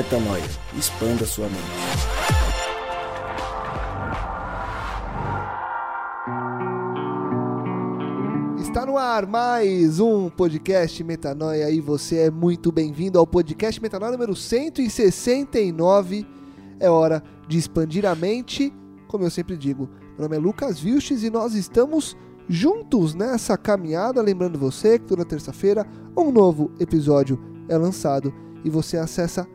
Metanoia. Expanda sua mente. Está no ar mais um podcast Metanoia e você é muito bem-vindo ao podcast Metanoia número 169. É hora de expandir a mente, como eu sempre digo. Meu nome é Lucas Vilches e nós estamos juntos nessa caminhada. Lembrando você que toda terça-feira um novo episódio é lançado e você acessa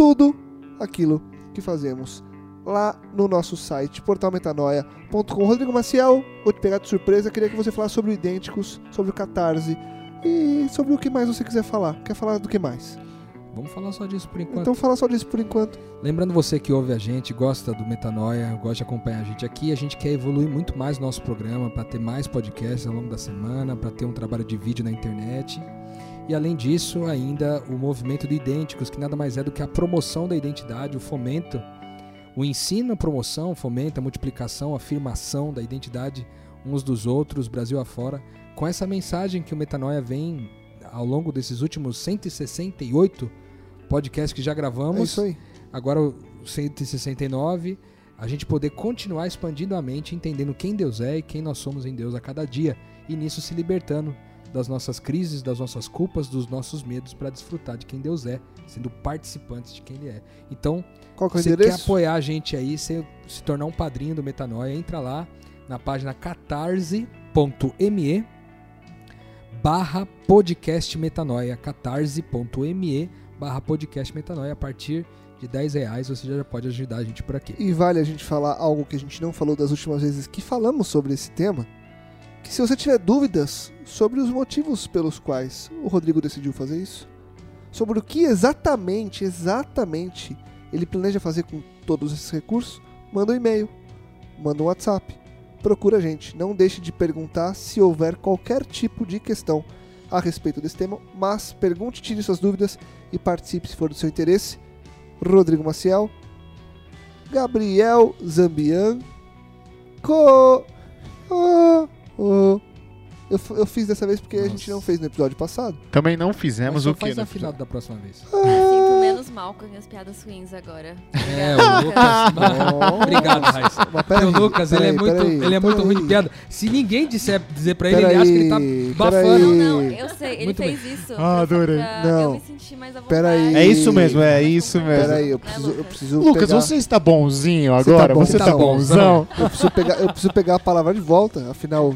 tudo aquilo que fazemos lá no nosso site, portalmetanoia.com. Rodrigo Maciel, vou te pegar de surpresa, queria que você falasse sobre o Idênticos, sobre o Catarse e sobre o que mais você quiser falar. Quer falar do que mais? Vamos falar só disso por enquanto. Então fala só disso por enquanto. Lembrando você que ouve a gente, gosta do Metanoia, gosta de acompanhar a gente aqui, a gente quer evoluir muito mais nosso programa para ter mais podcasts ao longo da semana, para ter um trabalho de vídeo na internet. E além disso, ainda o movimento do Idênticos, que nada mais é do que a promoção da identidade, o fomento, o ensino, a promoção, fomento, a multiplicação, a afirmação da identidade uns dos outros, Brasil afora, com essa mensagem que o Metanoia vem ao longo desses últimos 168 podcasts que já É gravamos, isso aí. agora o 169, a gente poder continuar expandindo a mente, entendendo quem Deus é e quem nós somos em Deus a cada dia, e nisso se libertando das nossas crises, das nossas culpas, dos nossos medos para desfrutar de quem Deus é, sendo participantes de quem Ele é. Então, Qual que é você quer apoiar a gente aí, se, se tornar um padrinho do Metanoia, entra lá na página catarse.me barra podcast metanoia, catarse.me barra podcast metanoia. A partir de 10 reais você já pode ajudar a gente por aqui. E vale a gente falar algo que a gente não falou das últimas vezes que falamos sobre esse tema. Que se você tiver dúvidas sobre os motivos pelos quais o Rodrigo decidiu fazer isso, sobre o que exatamente, exatamente ele planeja fazer com todos esses recursos, manda um e-mail, manda um WhatsApp, procura a gente. Não deixe de perguntar se houver qualquer tipo de questão a respeito desse tema, mas pergunte, tire suas dúvidas e participe se for do seu interesse. Rodrigo Maciel, Gabriel Zambian, Co. Oh, oh. Eu, eu fiz dessa vez porque a gente Nossa. não fez no episódio passado. Também não fizemos Mas o só faz que? afinado da próxima vez. Sinto mal com as minhas piadas ruins agora. É, o Lucas. Obrigado, Raíssa. O Lucas, ele é muito, peraí, ele é muito ruim de piada. Se ninguém disser, dizer pra ele, ele acha que ele tá bafando. Não, não, eu sei, ele Muito fez isso. Ah, adorei. pra Não. Eu me sentir mais à vontade. Peraí. É isso mesmo, é isso mesmo. Peraí, eu Né, preciso, eu Lucas? preciso Lucas, pegar... você está bonzinho Você tá agora? bom, Você você tá tá bonzão? Eu preciso pegar, eu preciso pegar a palavra de volta, afinal,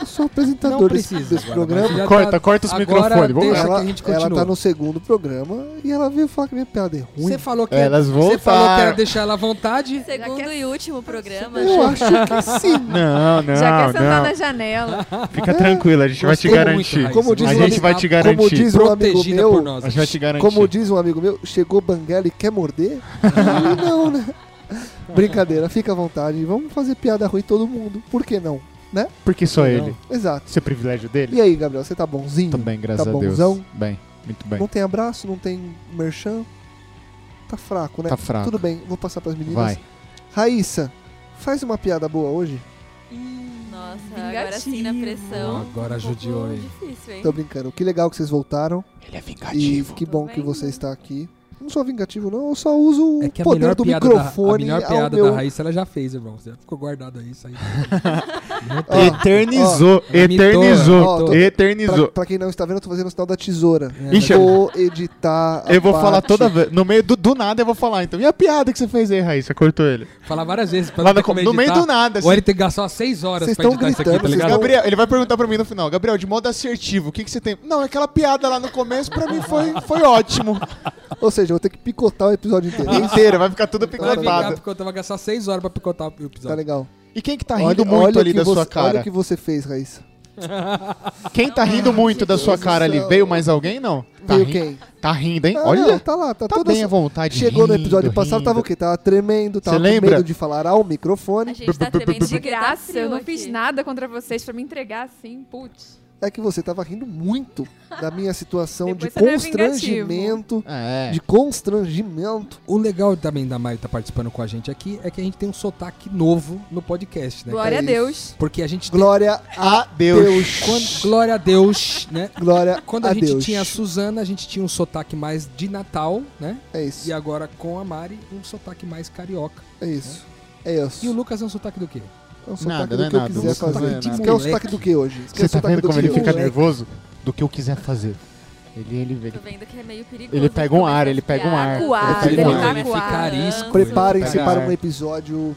eu sou apresentador desse, precisa desse agora, programa. Corta, tá- corta os microfones. Vamos lá. que Ela, a gente ela tá no segundo programa e ela veio falar que minha piada é ruim. Você falou que Elas você falou que era voltaram. deixar ela à vontade. Segundo e último programa. Eu acho que sim. Não, não, Já quer sentar na janela. Fica tranquila, a gente vai te muito, garantir. Como diz a um gente vai te Como garantir. diz um amigo meu, nós. A gente vai te garantir. como diz um amigo meu, chegou Banguela e quer morder? Não, né? Brincadeira, fica à vontade. Vamos fazer piada ruim todo mundo. Por que não? Porque só Não. ele. Exato. Isso é privilégio dele? E aí, Gabriel, você tá bonzinho? Também, graças Tá a Deus. bonzão? Bem, muito bem. Não tem abraço, não tem merchan? Tá fraco, né? Tá fraco. Tudo bem, vou passar pras meninas. Vai. Raíssa, faz uma piada boa hoje? Nossa, agora sim na pressão. Agora Um judiou aí. Difícil, hein? Tô brincando. Que legal que vocês voltaram. Ele é E vingativo. que bom que você está aqui. Não sou vingativo, não. Eu só uso É o poder melhor do piada, da, a microfone melhor piada meu... da Raíssa ela já fez, irmão. Já ficou guardado aí, isso aí. Não Ó, tem. Eternizou, Ela imitou, eternizou. Pra, eternizou. pra quem não está vendo, eu tô fazendo o sinal da tesoura. É, Ixi, Vou editar. a Eu vou falar parte- toda vez. No meio do, do nada eu vou falar, então. E a piada que você fez aí, Raíssa? Cortou ele. Falar várias vezes pra Lá no, no meio do nada. Ou assim. ele tem que gastar umas 6 horas pra editar isso aqui, gritando, tá ligado? Gabriel, ele vai perguntar pra mim no final, Gabriel, de modo assertivo, o que, que você tem? Não, aquela piada lá no começo pra mim foi, foi ótimo. Ou seja, eu vou ter que picotar o episódio inteiro. Inteira, vai ficar tudo Vai ficar, picotado. porque eu vou gastar 6 horas pra picotar o Tá episódio. legal. E quem que tá rindo Olha, muito olha ali da você, sua cara? Olha o que você fez, Raíssa. Quem tá rindo muito da sua cara ali? Veio mais alguém, não? Tá Veio rindo, quem? Tá rindo, hein? Ah, Olha, não, tá lá, tá, tá toda bem à vontade. Chegou no rindo, episódio passado, rindo. tava o quê? Tava tremendo, tava Cê com lembra? medo de falar ao microfone. A gente tá tremendo De tá graça, eu não fiz nada contra vocês pra me entregar assim, putz. É que você tava rindo muito da minha situação de é constrangimento. É. De constrangimento. O legal também da Mari estar participando com a gente aqui é que a gente tem um sotaque novo no podcast, né? Glória a É Deus. Porque a gente tem. Glória a Adeus. Deus. Quando- glória a Deus, né? Glória Quando a, a gente Deus. tinha a Suzana, a gente tinha um sotaque mais de Natal, né? É isso. E agora com a Mari, um sotaque mais carioca. É isso. É isso. E o Lucas é um sotaque do quê? É um sotaque Nada, do não é que eu nada. quiser fazer. não é Você nada. quer o sotaque do que hoje? Você o tá vendo do como que ele fica nervoso? Do que eu quiser fazer. Ele, ele, ele, Tô vendo que é meio perigoso. Ele pega um ar, ele pega um ar. Ele ele, pega um ar. Ele fica arisco. Preparem-se Pega para ar. um episódio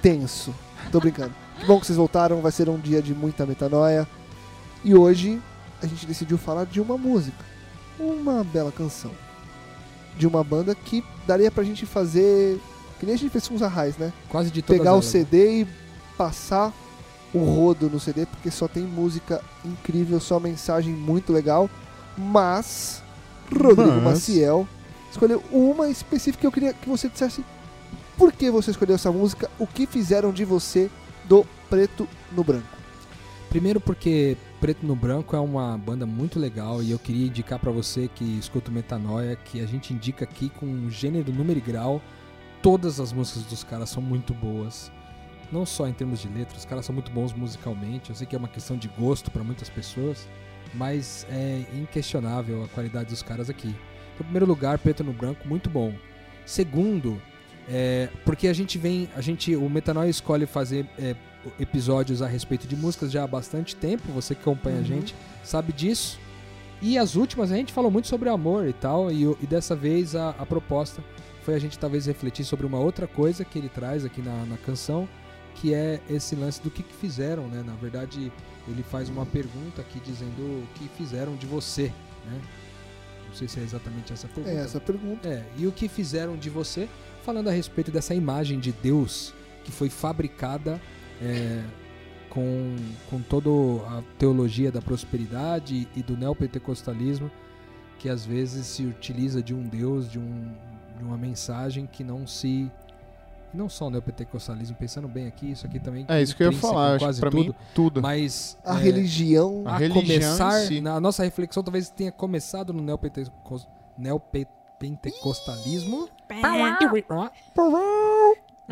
tenso. Tô brincando. Que bom que vocês voltaram, vai ser um dia de muita metanoia. E hoje a gente decidiu falar de uma música. Uma bela canção. De uma banda que daria pra gente fazer. Que nem a gente fez com os Arrais, né? Quase de todas Pegar o elas. CD e passar o rodo no CD, porque só tem música incrível, só mensagem muito legal. Mas Rodrigo Mas- Maciel escolheu uma específica que eu queria que você dissesse por que você escolheu essa música, o que fizeram de você do preto no branco. Primeiro porque Preto no Branco é uma banda muito legal e eu queria indicar pra você que escuta o Metanoia que a gente indica aqui com gênero, número e grau. Todas as músicas dos caras são muito boas. Não só em termos de letra, os caras são muito bons musicalmente. Eu sei que é uma questão de gosto pra muitas pessoas, mas é inquestionável a qualidade dos caras aqui. Então, em primeiro lugar, Preto no Branco, muito bom. Segundo, é, porque a gente vem, a gente, o Metanoia escolhe fazer é, episódios a respeito de músicas já há bastante tempo. Você que acompanha a Uhum. gente sabe disso. E as últimas a gente falou muito sobre amor e tal. E, e dessa vez a, a proposta foi a gente talvez refletir sobre uma outra coisa que ele traz aqui na, na canção, que é esse lance do que, que fizeram, né? Na verdade, ele faz uma pergunta aqui dizendo o que fizeram de você, né? Não sei se é exatamente essa pergunta. É essa pergunta. É, e o que fizeram de você, falando a respeito dessa imagem de Deus que foi fabricada é, com, com toda a teologia da prosperidade e do neopentecostalismo, que às vezes se utiliza de um Deus, de, um, de uma mensagem que não se. Não só o neopentecostalismo, pensando bem aqui, isso aqui também. É isso que eu ia falar. Acho que quase pra tudo, mim, tudo. Mas. A é, religião. A a religião começar, si. na nossa reflexão talvez tenha começado no neopentecos- neopentecostalismo,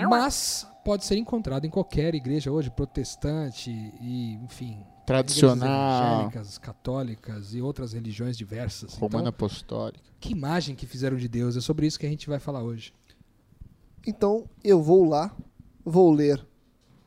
mas pode ser encontrado em qualquer igreja hoje, protestante e, enfim, igrejas Tradicional. evangélicas, católicas e outras religiões diversas. Romana Então, apostólica. que imagem que fizeram de Deus? É sobre isso que a gente vai falar hoje. Então eu vou lá, vou ler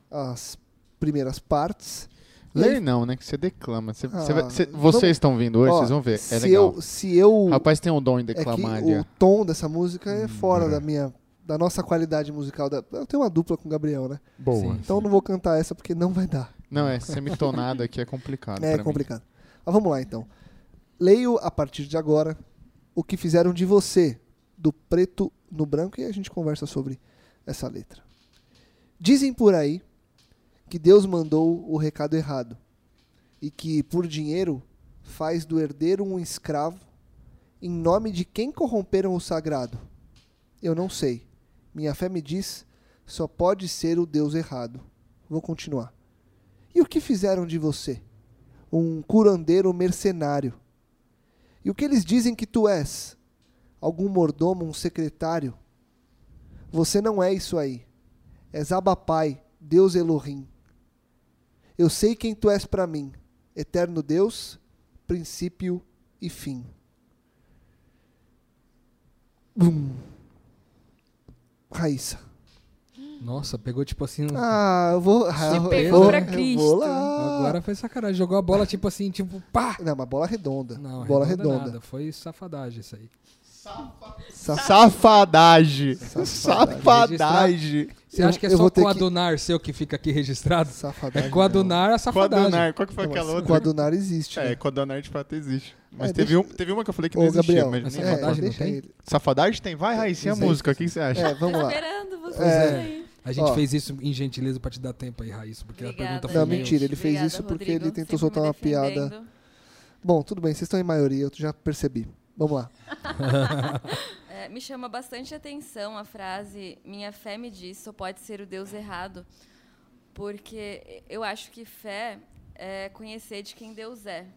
as primeiras partes. Ler não, né? Que você declama. Você- você Ah, vai- você- vamos- vocês estão vindo hoje, Ó, vocês vão ver. É legal. Eu, se eu. O rapaz tem um dom em é que declamar. o ali, ó. tom dessa música é fora Hum. da minha. Da nossa qualidade musical. Da, eu tenho uma dupla com o Gabriel, né? Boa. Sim. Então eu não vou cantar essa porque não vai dar. Não, é semitonado aqui é complicado. É complicado. Mas vamos lá então. Leio a partir de agora o que fizeram de você, do preto no branco, e a gente conversa sobre essa letra. Dizem por aí que Deus mandou o recado errado e que, por dinheiro, faz do herdeiro um escravo em nome de quem corromperam o sagrado. Eu não sei. Minha fé me diz, só pode ser o Deus errado. Vou continuar. E o que fizeram de você? Um curandeiro mercenário. E o que eles dizem que tu és? Algum mordomo, um secretário? Você não é isso aí. És Abapai, Deus Elohim. Eu sei quem tu és para mim, eterno Deus, princípio e fim. Bum. Raíssa. Nossa, pegou tipo assim. um- Ah, eu vou. ah, eu pegou vou- pra eu Cristo. vou lá. Agora foi sacanagem. Jogou a bola tipo assim, tipo, pá! Não, mas bola redonda. Não, bola redonda redonda. nada. Foi safadagem isso aí. Sa- Safadagem. Safadagem. Você acha que é só ter que- coadunar seu que fica aqui registrado? Safadagem. É coadunar a safadagem. Coadunar. Qual que foi Não, aquela outra? Coadunar existe. É, né? coadunar de fato existe. Mas É, teve, deixa- um, teve uma que eu falei que não Ô, existia. Gabriel, mas é, safadagem não tem? ele. Safadagem tem? Vai, Raíssa, e a Não música? O que você acha? É, vamos lá. esperando vocês É. aí. A gente Ó. fez isso em gentileza pra te dar tempo aí, Raíssa, porque Obrigada, a pergunta foi Não, mentira, ele fez Obrigada, isso porque Rodrigo, ele tentou soltar uma piada. Bom, tudo bem, vocês estão em maioria, eu já percebi. Vamos lá. É, me chama bastante atenção a frase Minha fé me diz, só pode ser o Deus errado. Porque eu acho que fé é conhecer de quem Deus é.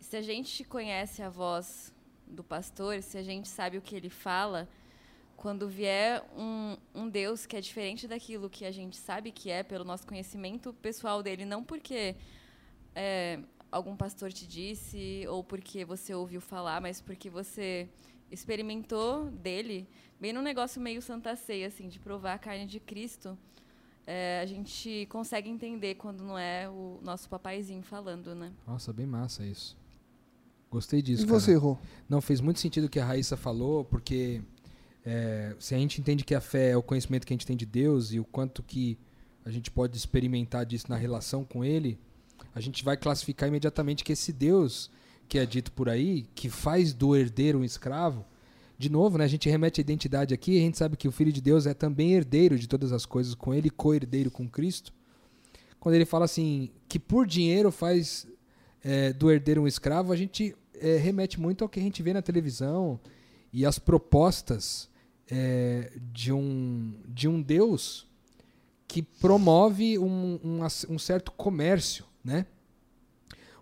Se a gente conhece a voz do pastor, se a gente sabe o que ele fala, quando vier um, um Deus que é diferente daquilo que a gente sabe que é pelo nosso conhecimento pessoal dele, não porque é, algum pastor te disse ou porque você ouviu falar, mas porque você experimentou dele, bem no negócio meio Santa Ceia, assim, de provar a carne de Cristo, é, a gente consegue entender quando não é o nosso papaizinho falando, né? Nossa, bem massa isso. Gostei disso, E cara. você, Rô? Não, fez muito sentido o que a Raíssa falou, porque é, se a gente entende que a fé é o conhecimento que a gente tem de Deus e o quanto que a gente pode experimentar disso na relação com Ele, a gente vai classificar imediatamente que esse Deus que é dito por aí, que faz do herdeiro um escravo, de novo, né, a gente remete a identidade aqui, a gente sabe que o Filho de Deus é também herdeiro de todas as coisas com Ele, co-herdeiro com Cristo. Quando ele fala assim, que por dinheiro faz é, do herdeiro um escravo, a gente é, remete muito ao que a gente vê na televisão e as propostas é, de, um, de um Deus que promove um, um, um certo comércio, né?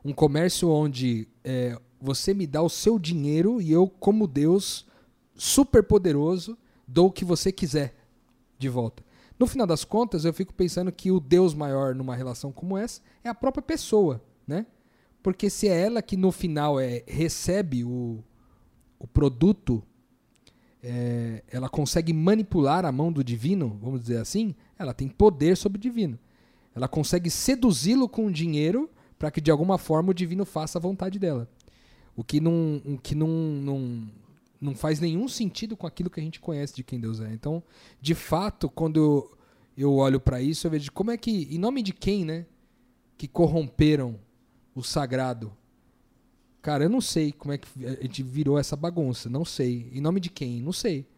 Um comércio onde é, você me dá o seu dinheiro e eu, como Deus super poderoso, dou o que você quiser de volta. No final das contas, eu fico pensando que o Deus maior numa relação como essa é a própria pessoa, né? Porque se é ela que no final é, recebe o, o produto, é, ela consegue manipular a mão do divino, vamos dizer assim, ela tem poder sobre o divino. Ela consegue seduzi-lo com dinheiro para que de alguma forma o divino faça a vontade dela. O que não, o que não, não, não faz nenhum sentido com aquilo que a gente conhece de quem Deus é. Então, de fato, quando eu, olho para isso, eu vejo como é que, em nome de quem, né, que corromperam o sagrado. Cara, eu não sei como é que a gente virou essa bagunça. Não sei. Em nome de quem? Não sei.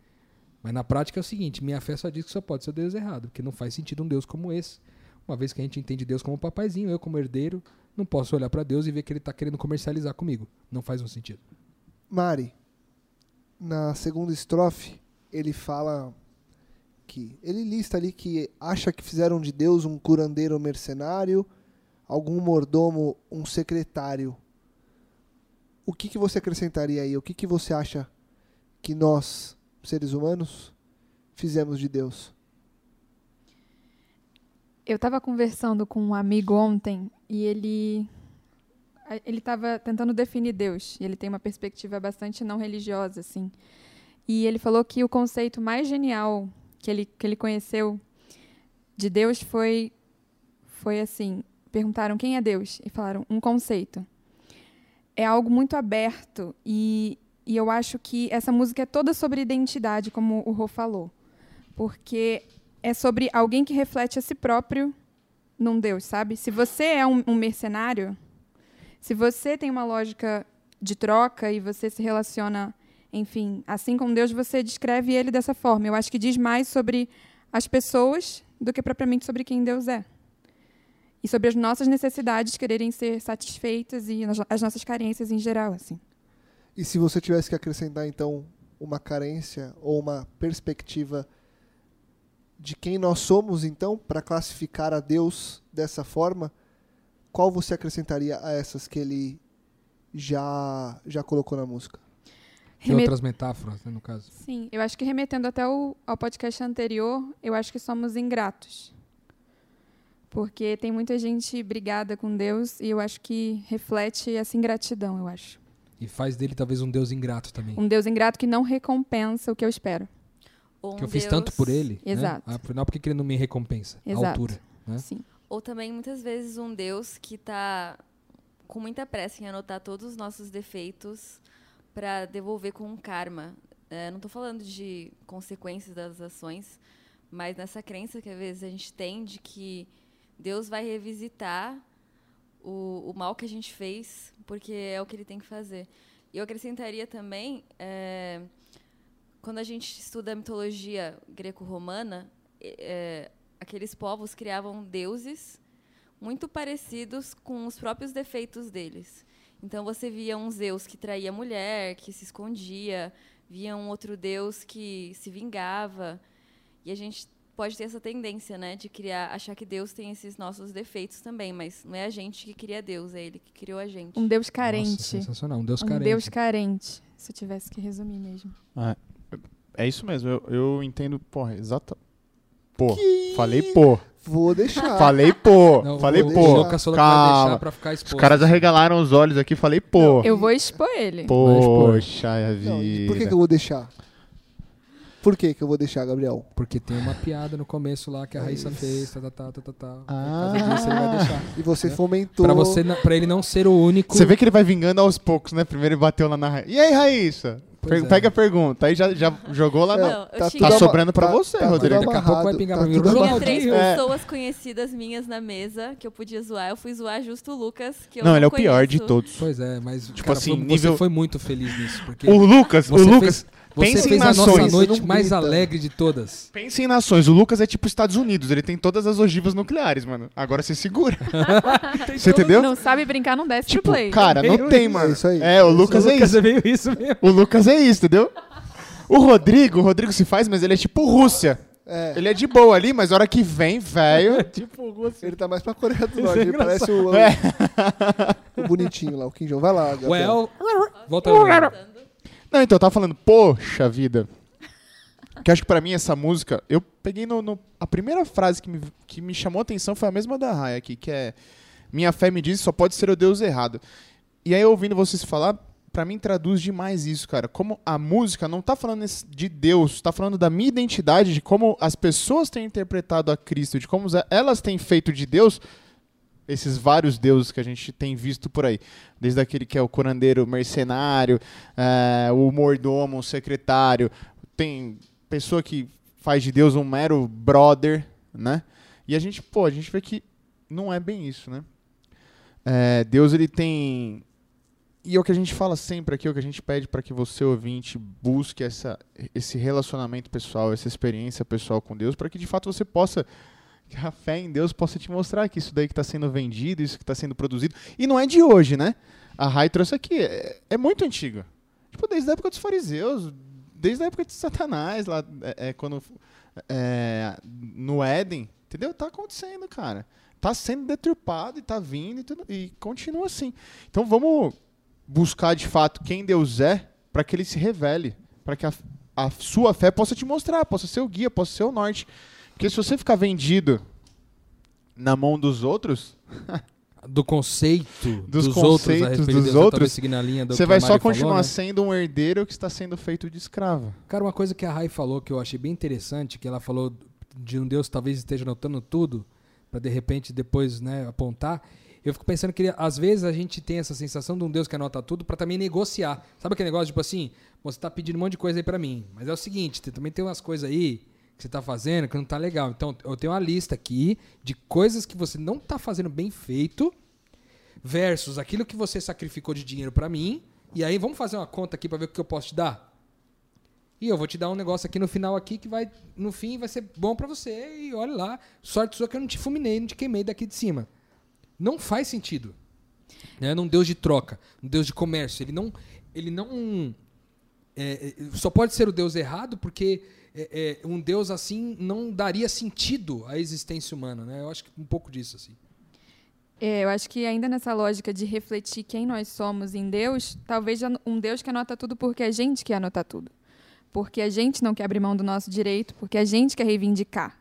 Mas na prática é o seguinte: minha fé só diz que só pode ser o Deus errado, porque não faz sentido um Deus como esse. Uma vez que a gente entende Deus como papaizinho, eu como herdeiro, não posso olhar para Deus e ver que ele está querendo comercializar comigo. Não faz um sentido. Mari, na segunda estrofe, ele fala que. Ele lista ali que acha que fizeram de Deus um curandeiro mercenário, algum mordomo, um secretário. O que, que você acrescentaria aí? O que, que você acha que nós, seres humanos, fizemos de Deus? Eu estava conversando com um amigo ontem e ele ele estava tentando definir Deus. Ele tem uma perspectiva bastante não religiosa, assim. E ele falou que o conceito mais genial que ele que ele conheceu de Deus foi foi assim. Perguntaram quem é Deus e falaram um conceito. É algo muito aberto e e eu acho que essa música é toda sobre identidade, como o Rô falou, porque é sobre alguém que reflete a si próprio num Deus, sabe? Se você é um, um mercenário, se você tem uma lógica de troca e você se relaciona, enfim, assim com Deus, você descreve ele dessa forma. Eu acho que diz mais sobre as pessoas do que propriamente sobre quem Deus é. E sobre as nossas necessidades quererem ser satisfeitas e as nossas carências em geral, assim. E se você tivesse que acrescentar, então, uma carência ou uma perspectiva de quem nós somos, então, para classificar a Deus dessa forma, qual você acrescentaria a essas que ele já, já colocou na música? Que Remet- outras metáforas, né, no caso? Sim, eu acho que remetendo até o, ao podcast anterior, eu acho que somos ingratos. Porque tem muita gente brigada com Deus e eu acho que reflete essa ingratidão, eu acho. E faz dele talvez um Deus ingrato também. Um Deus ingrato que não recompensa o que eu espero. Ou que um eu fiz Deus- tanto por ele. né? Exato. Afinal, por que que ele não me recompensa? A Exato. altura. né? Sim. Ou também, muitas vezes, um Deus que está com muita pressa em anotar todos os nossos defeitos para devolver com um karma. É, não estou falando de consequências das ações, mas nessa crença que às vezes a gente tem de que Deus vai revisitar o, o mal que a gente fez, porque é o que ele tem que fazer. E eu acrescentaria também, é, quando a gente estuda a mitologia greco-romana, é, aqueles povos criavam deuses muito parecidos com os próprios defeitos deles. Então você via um Zeus que traía a mulher, que se escondia, via um outro deus que se vingava. E a gente pode ter essa tendência, né, de criar, achar que Deus tem esses nossos defeitos também, mas não é a gente que cria Deus, é Ele que criou a gente. Um Deus Nossa, carente. sensacional. Um Deus um carente. Deus carente. Se eu tivesse que resumir mesmo. É isso mesmo, eu, eu entendo, porra, exato. Pô, falei pô, Vou deixar. falei pô, Não, falei vou pô. deixar. Que Calma. deixar pra ficar Os exposto. caras arregalaram os olhos aqui, falei pô. Eu vou expor ele. Poxa Não, e vida. por que, que eu vou deixar? Por que, que eu vou deixar, Gabriel? Porque tem uma piada no começo lá que a Raíssa fez, tá, tá, tá, tá, tá, tá. Ah. Disso ele vai deixar. E você É. fomentou. Pra, você, pra ele não ser o único. Você vê que ele vai vingando aos poucos, né? Primeiro ele bateu lá na Raíssa. E aí, Raíssa? Pois é. Pega a pergunta. Aí já, já jogou lá na... Não, eu tá tinha- Tá sobrando pra tá- você, tá Rodrigo. Daqui a pouco vai pingar tá pra mim. Eu Tinha três É. pessoas conhecidas minhas na mesa que eu podia zoar. Eu fui zoar justo o Lucas, que eu Não, não ele é o pior de conheço. todos. Pois é, mas Tipo cara, assim, foi- nível- você foi muito feliz nisso. Porque O Lucas, o Lucas... fez, você pensa em fez a nossa nações. noite Não mais grita. alegre de todas. Pensa em nações. O Lucas é tipo Estados Unidos. Ele tem todas as ogivas nucleares, mano. Agora você segura. você entendeu? Não sabe brincar, não desce Tipo, pro play. cara, não Meio tem, isso. mano. É isso aí. É, o Lucas é isso. é meio isso mesmo. O Lucas é isso, entendeu? O Rodrigo, o Rodrigo se faz, mas ele é tipo Rússia. É, Ele é de boa ali, mas a hora que vem, velho. tipo o Russo. ele tá mais pra Coreia do Norte. é ele parece o, É. o bonitinho lá, o Kim Jong. Vai lá, Gabriel. Well, volta aí. Não, então eu tava falando, poxa vida. Que acho que pra mim essa música, eu peguei no, no- A primeira frase que me, que me chamou a atenção foi a mesma da Raya aqui, que é Minha fé me diz só pode ser o Deus errado. E aí, ouvindo vocês falar, pra mim traduz demais isso, cara. Como a música não tá falando de Deus, tá falando da minha identidade, de como as pessoas têm interpretado a Cristo, de como elas têm feito de Deus esses vários deuses que a gente tem visto por aí. Desde aquele que é o curandeiro mercenário, é, o mordomo, o secretário. Tem pessoa que faz de Deus um mero brother, né? E a gente, pô, a gente vê que não é bem isso, né? É, Deus, ele tem... E é o que a gente fala sempre aqui, é o que a gente pede para que você, ouvinte, busque essa, esse relacionamento pessoal, essa experiência pessoal com Deus, para que de fato você possa que a fé em Deus possa te mostrar que isso daí que está sendo vendido, isso que está sendo produzido. E não é de hoje, né? A Rai trouxe aqui. É, é muito antigo. Tipo, desde a época dos fariseus, desde a época de Satanás, lá, é, é, quando. é, no Éden. Entendeu? Tá acontecendo, cara. Tá sendo deturpado e tá vindo e, tudo, e continua assim. Então vamos buscar de fato quem Deus é para que ele se revele. Para que a, a sua fé possa te mostrar, possa ser o guia, possa ser o norte. Porque se você ficar vendido na mão dos outros, Do conceito Dos dos, outros conceitos de dos Deus, outros, do você vai só Mari falou, continuar né? sendo um herdeiro que está sendo feito de escravo. Cara, uma coisa que a Rai falou que eu achei bem interessante, que ela falou de um Deus que talvez esteja anotando tudo, para de repente depois né, apontar. Eu fico pensando que às vezes a gente tem essa sensação de um Deus que anota tudo para também negociar. Sabe aquele negócio, tipo assim, você tá pedindo um monte de coisa aí para mim, mas é o seguinte, também tem umas coisas aí que você tá fazendo que não tá legal. Então, eu tenho uma lista aqui de coisas que você não tá fazendo bem feito versus aquilo que você sacrificou de dinheiro para mim. E aí vamos fazer uma conta aqui para ver o que eu posso te dar. E eu vou te dar um negócio aqui no final aqui que vai, no fim, vai ser bom pra você. E olha lá, sorte sua que eu não te fulminei, não te queimei daqui de cima. Não faz sentido. Né? Num Deus de troca, um Deus de comércio. Ele não, ele não é, é, só pode ser o Deus errado porque é, é, um Deus assim não daria sentido à existência humana. Né? Eu acho que um pouco disso assim. É, eu acho que ainda nessa lógica de refletir quem nós somos em Deus, talvez um Deus que anota tudo porque a gente quer anotar tudo. Porque a gente não quer abrir mão do nosso direito, porque a gente quer reivindicar.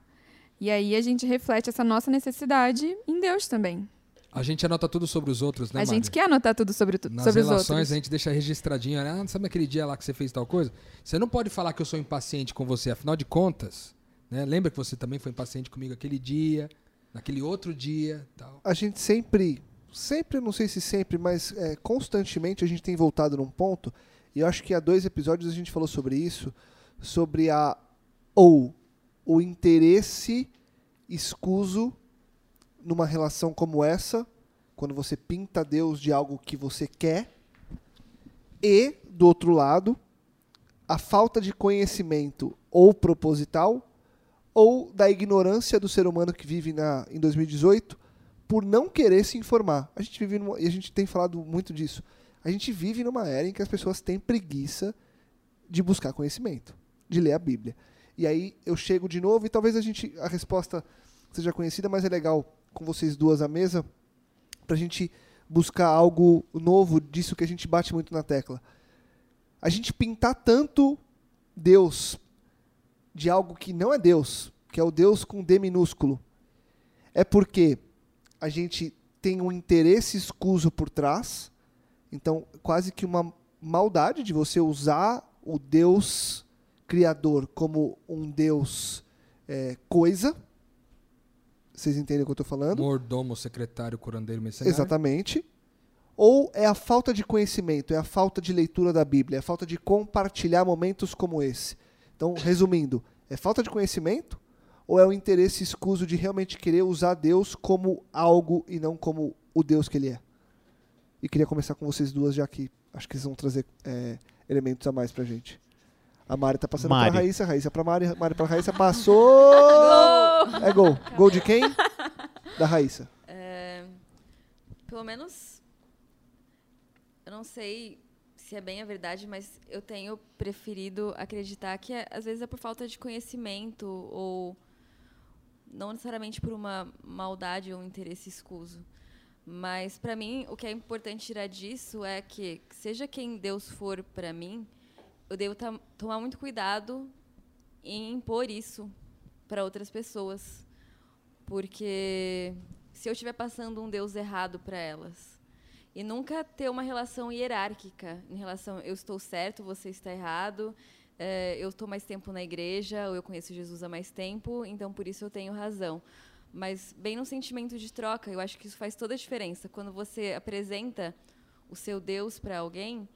E aí a gente reflete essa nossa necessidade em Deus também. A gente anota tudo sobre os outros, né, a gente Mari? quer anotar tudo sobre, tu, Nas sobre os relações outros. a gente deixa registradinho, né? ah, sabe aquele dia lá que você fez tal coisa? Você não pode falar que eu sou impaciente com você, afinal de contas, né? Lembra que você também foi impaciente comigo aquele dia, naquele outro dia, tal. A gente sempre, sempre, não sei se sempre, mas é, constantemente a gente tem voltado num ponto, e eu acho que há dois episódios a gente falou sobre isso, sobre a ou o interesse escuso numa relação como essa, quando você pinta Deus de algo que você quer, e, do outro lado, a falta de conhecimento ou proposital ou da ignorância do ser humano que vive na, em 2018 por não querer se informar. A gente vive numa, e a gente tem falado muito disso. A gente vive numa era em que as pessoas têm preguiça de buscar conhecimento, de ler a Bíblia. E aí eu chego de novo e talvez a gente a resposta seja conhecida, mas é legal com vocês duas à mesa pra gente buscar algo novo disso que a gente bate muito na tecla. A gente pintar tanto Deus de algo que não é Deus, que é o Deus com D minúsculo, é porque a gente tem um interesse escuso por trás, então quase que uma maldade de você usar o Deus criador como um Deus é, coisa. Vocês entendem o que eu estou falando? Mordomo, secretário, curandeiro, mercenário. Exatamente. Ou é a falta de conhecimento, é a falta de leitura da Bíblia, é a falta de compartilhar momentos como esse. Então, resumindo, é falta de conhecimento ou é o interesse escuso de realmente querer usar Deus como algo e não como o Deus que ele é? E queria começar com vocês duas, já que acho que vocês vão trazer é, elementos a mais pra gente. A Mari tá passando Mari. pra Raíssa, Raíssa pra Mari, Mari pra Raíssa, passou! É gol. Gol de quem? Da Raíssa. É, pelo menos, eu não sei se é bem a verdade, mas eu tenho preferido acreditar que é- às vezes é por falta de conhecimento ou não necessariamente por uma maldade ou um interesse escuso. Mas para mim, o que é importante tirar disso é que seja quem Deus for para mim, eu devo tomar muito cuidado em impor isso para outras pessoas, porque se eu estiver passando um Deus errado para elas e nunca ter uma relação hierárquica em relação eu estou certo, você está errado, eh, eu estou mais tempo na igreja, ou eu conheço Jesus há mais tempo, então por isso eu tenho razão. Mas bem no sentimento de troca, eu acho que isso faz toda a diferença. Quando você apresenta o seu Deus para alguém,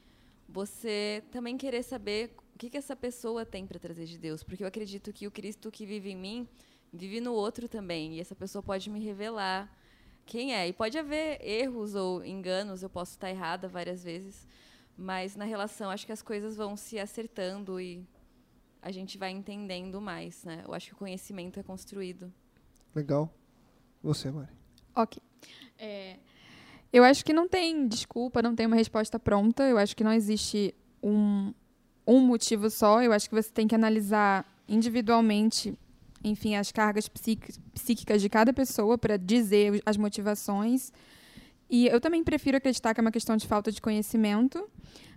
você também querer saber o que, que essa pessoa tem para trazer de Deus. Porque eu acredito que o Cristo que vive em mim vive no outro também. E essa pessoa pode me revelar quem é. E pode haver erros ou enganos, eu posso estar errada várias vezes. Mas na relação, acho que as coisas vão se acertando e a gente vai entendendo mais. Né? Eu acho que o conhecimento é construído. Legal. Você, Mari. Ok. É, eu acho que não tem desculpa, não tem uma resposta pronta. Eu acho que não existe um, um motivo só. Eu acho que você tem que analisar individualmente, enfim, as cargas psíqui- psíquicas de cada pessoa para dizer as motivações. E eu também prefiro acreditar que é uma questão de falta de conhecimento,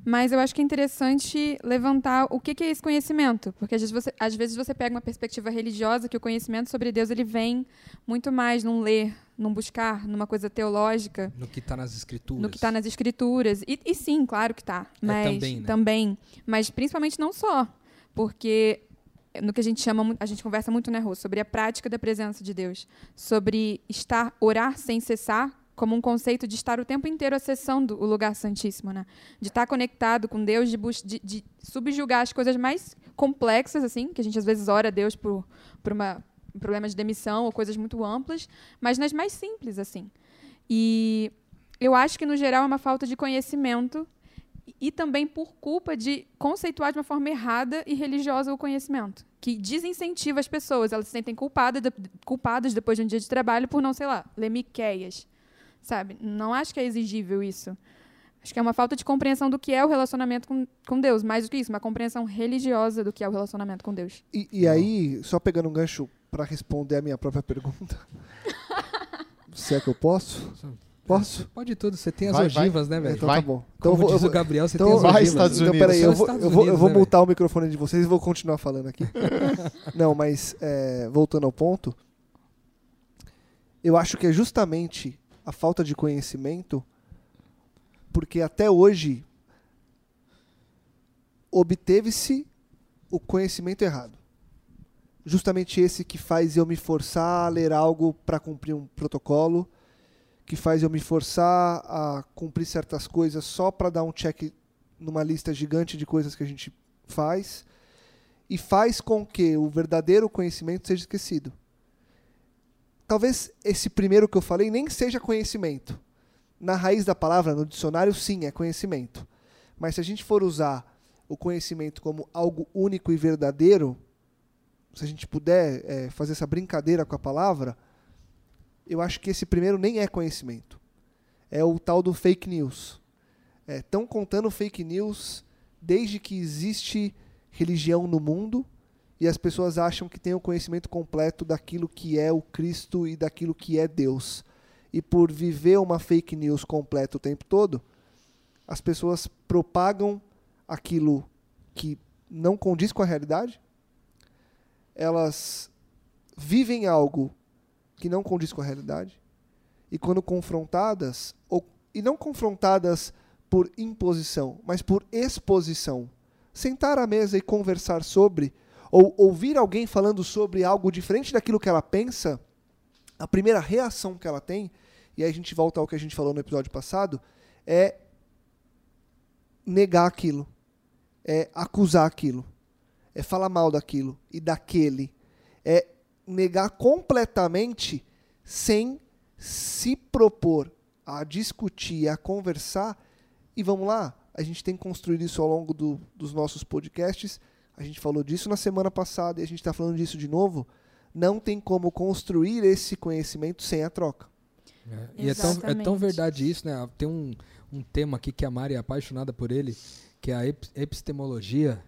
mas eu acho que é interessante levantar o que é esse conhecimento, porque às vezes você, às vezes você pega uma perspectiva religiosa que o conhecimento sobre Deus ele vem muito mais num ler, num buscar, numa coisa teológica, No que está nas escrituras. no que está nas escrituras. E, e sim, claro que está, mas também, né? também, mas principalmente não só, porque no que a gente chama, a gente conversa muito, né, Rô, sobre a prática da presença de Deus, sobre estar, orar sem cessar, como um conceito de estar o tempo inteiro acessando o lugar santíssimo, né? De estar conectado com Deus, de, de, de subjugar as coisas mais complexas, assim, que a gente às vezes ora a Deus por, por uma, um problema de demissão ou coisas muito amplas, mas nas mais simples, assim. E eu acho que, no geral, é uma falta de conhecimento e também por culpa de conceituar de uma forma errada e religiosa o conhecimento, que desincentiva as pessoas, elas se sentem culpadas, culpadas depois de um dia de trabalho por não, sei lá, ler Miqueias, sabe? Não acho que é exigível isso. Acho que é uma falta de compreensão do que é o relacionamento com, com Deus, mais do que isso, uma compreensão religiosa do que é o relacionamento com Deus. E, e aí, só pegando um gancho para responder a minha própria pergunta. Se é que eu posso? Posso? Pode tudo, você tem as Vai, vai. ogivas, né, velho? Então Vai. tá bom. Então eu Como vou, eu diz vou, o Gabriel, você então tem as vai, ogivas. Estados então, Unidos. peraí, São eu vou, eu vou, eu vou né, mutar o microfone de vocês e vou continuar falando aqui. Não, mas é, voltando ao ponto, eu acho que é justamente a falta de conhecimento, porque até hoje obteve-se o conhecimento errado. Justamente esse que faz eu me forçar a ler algo para cumprir um protocolo, que faz eu me forçar a cumprir certas coisas só para dar um check numa lista gigante de coisas que a gente faz e faz com que o verdadeiro conhecimento seja esquecido. Talvez esse primeiro que eu falei nem seja conhecimento. Na raiz da palavra, no dicionário, sim, é conhecimento. Mas se a gente for usar o conhecimento como algo único e verdadeiro, se a gente puder eh, fazer essa brincadeira com a palavra, eu acho que esse primeiro nem é conhecimento. É o tal do fake news. Estão contando fake news desde que existe religião no mundo e as pessoas acham que têm o conhecimento completo daquilo que é o Cristo e daquilo que é Deus. E por viver uma fake news completa o tempo todo, as pessoas propagam aquilo que não condiz com a realidade, elas vivem algo que não condiz com a realidade, e quando confrontadas, ou, e não confrontadas por imposição, mas por exposição, sentar à mesa e conversar sobre, ou ouvir alguém falando sobre algo diferente daquilo que ela pensa, a primeira reação que ela tem, e aí a gente volta ao que a gente falou no episódio passado, é negar aquilo, é acusar aquilo, é falar mal daquilo e daquele, é negar completamente sem se propor a discutir, a conversar. E vamos lá, a gente tem construído isso ao longo do, dos nossos podcasts. A gente falou disso na semana passada e a gente está falando disso de novo. Não tem como construir esse conhecimento sem a troca. É, E é tão, é tão verdade isso, né? Tem um, um tema aqui que a Mari é apaixonada por ele, que é a ep- epistemologia,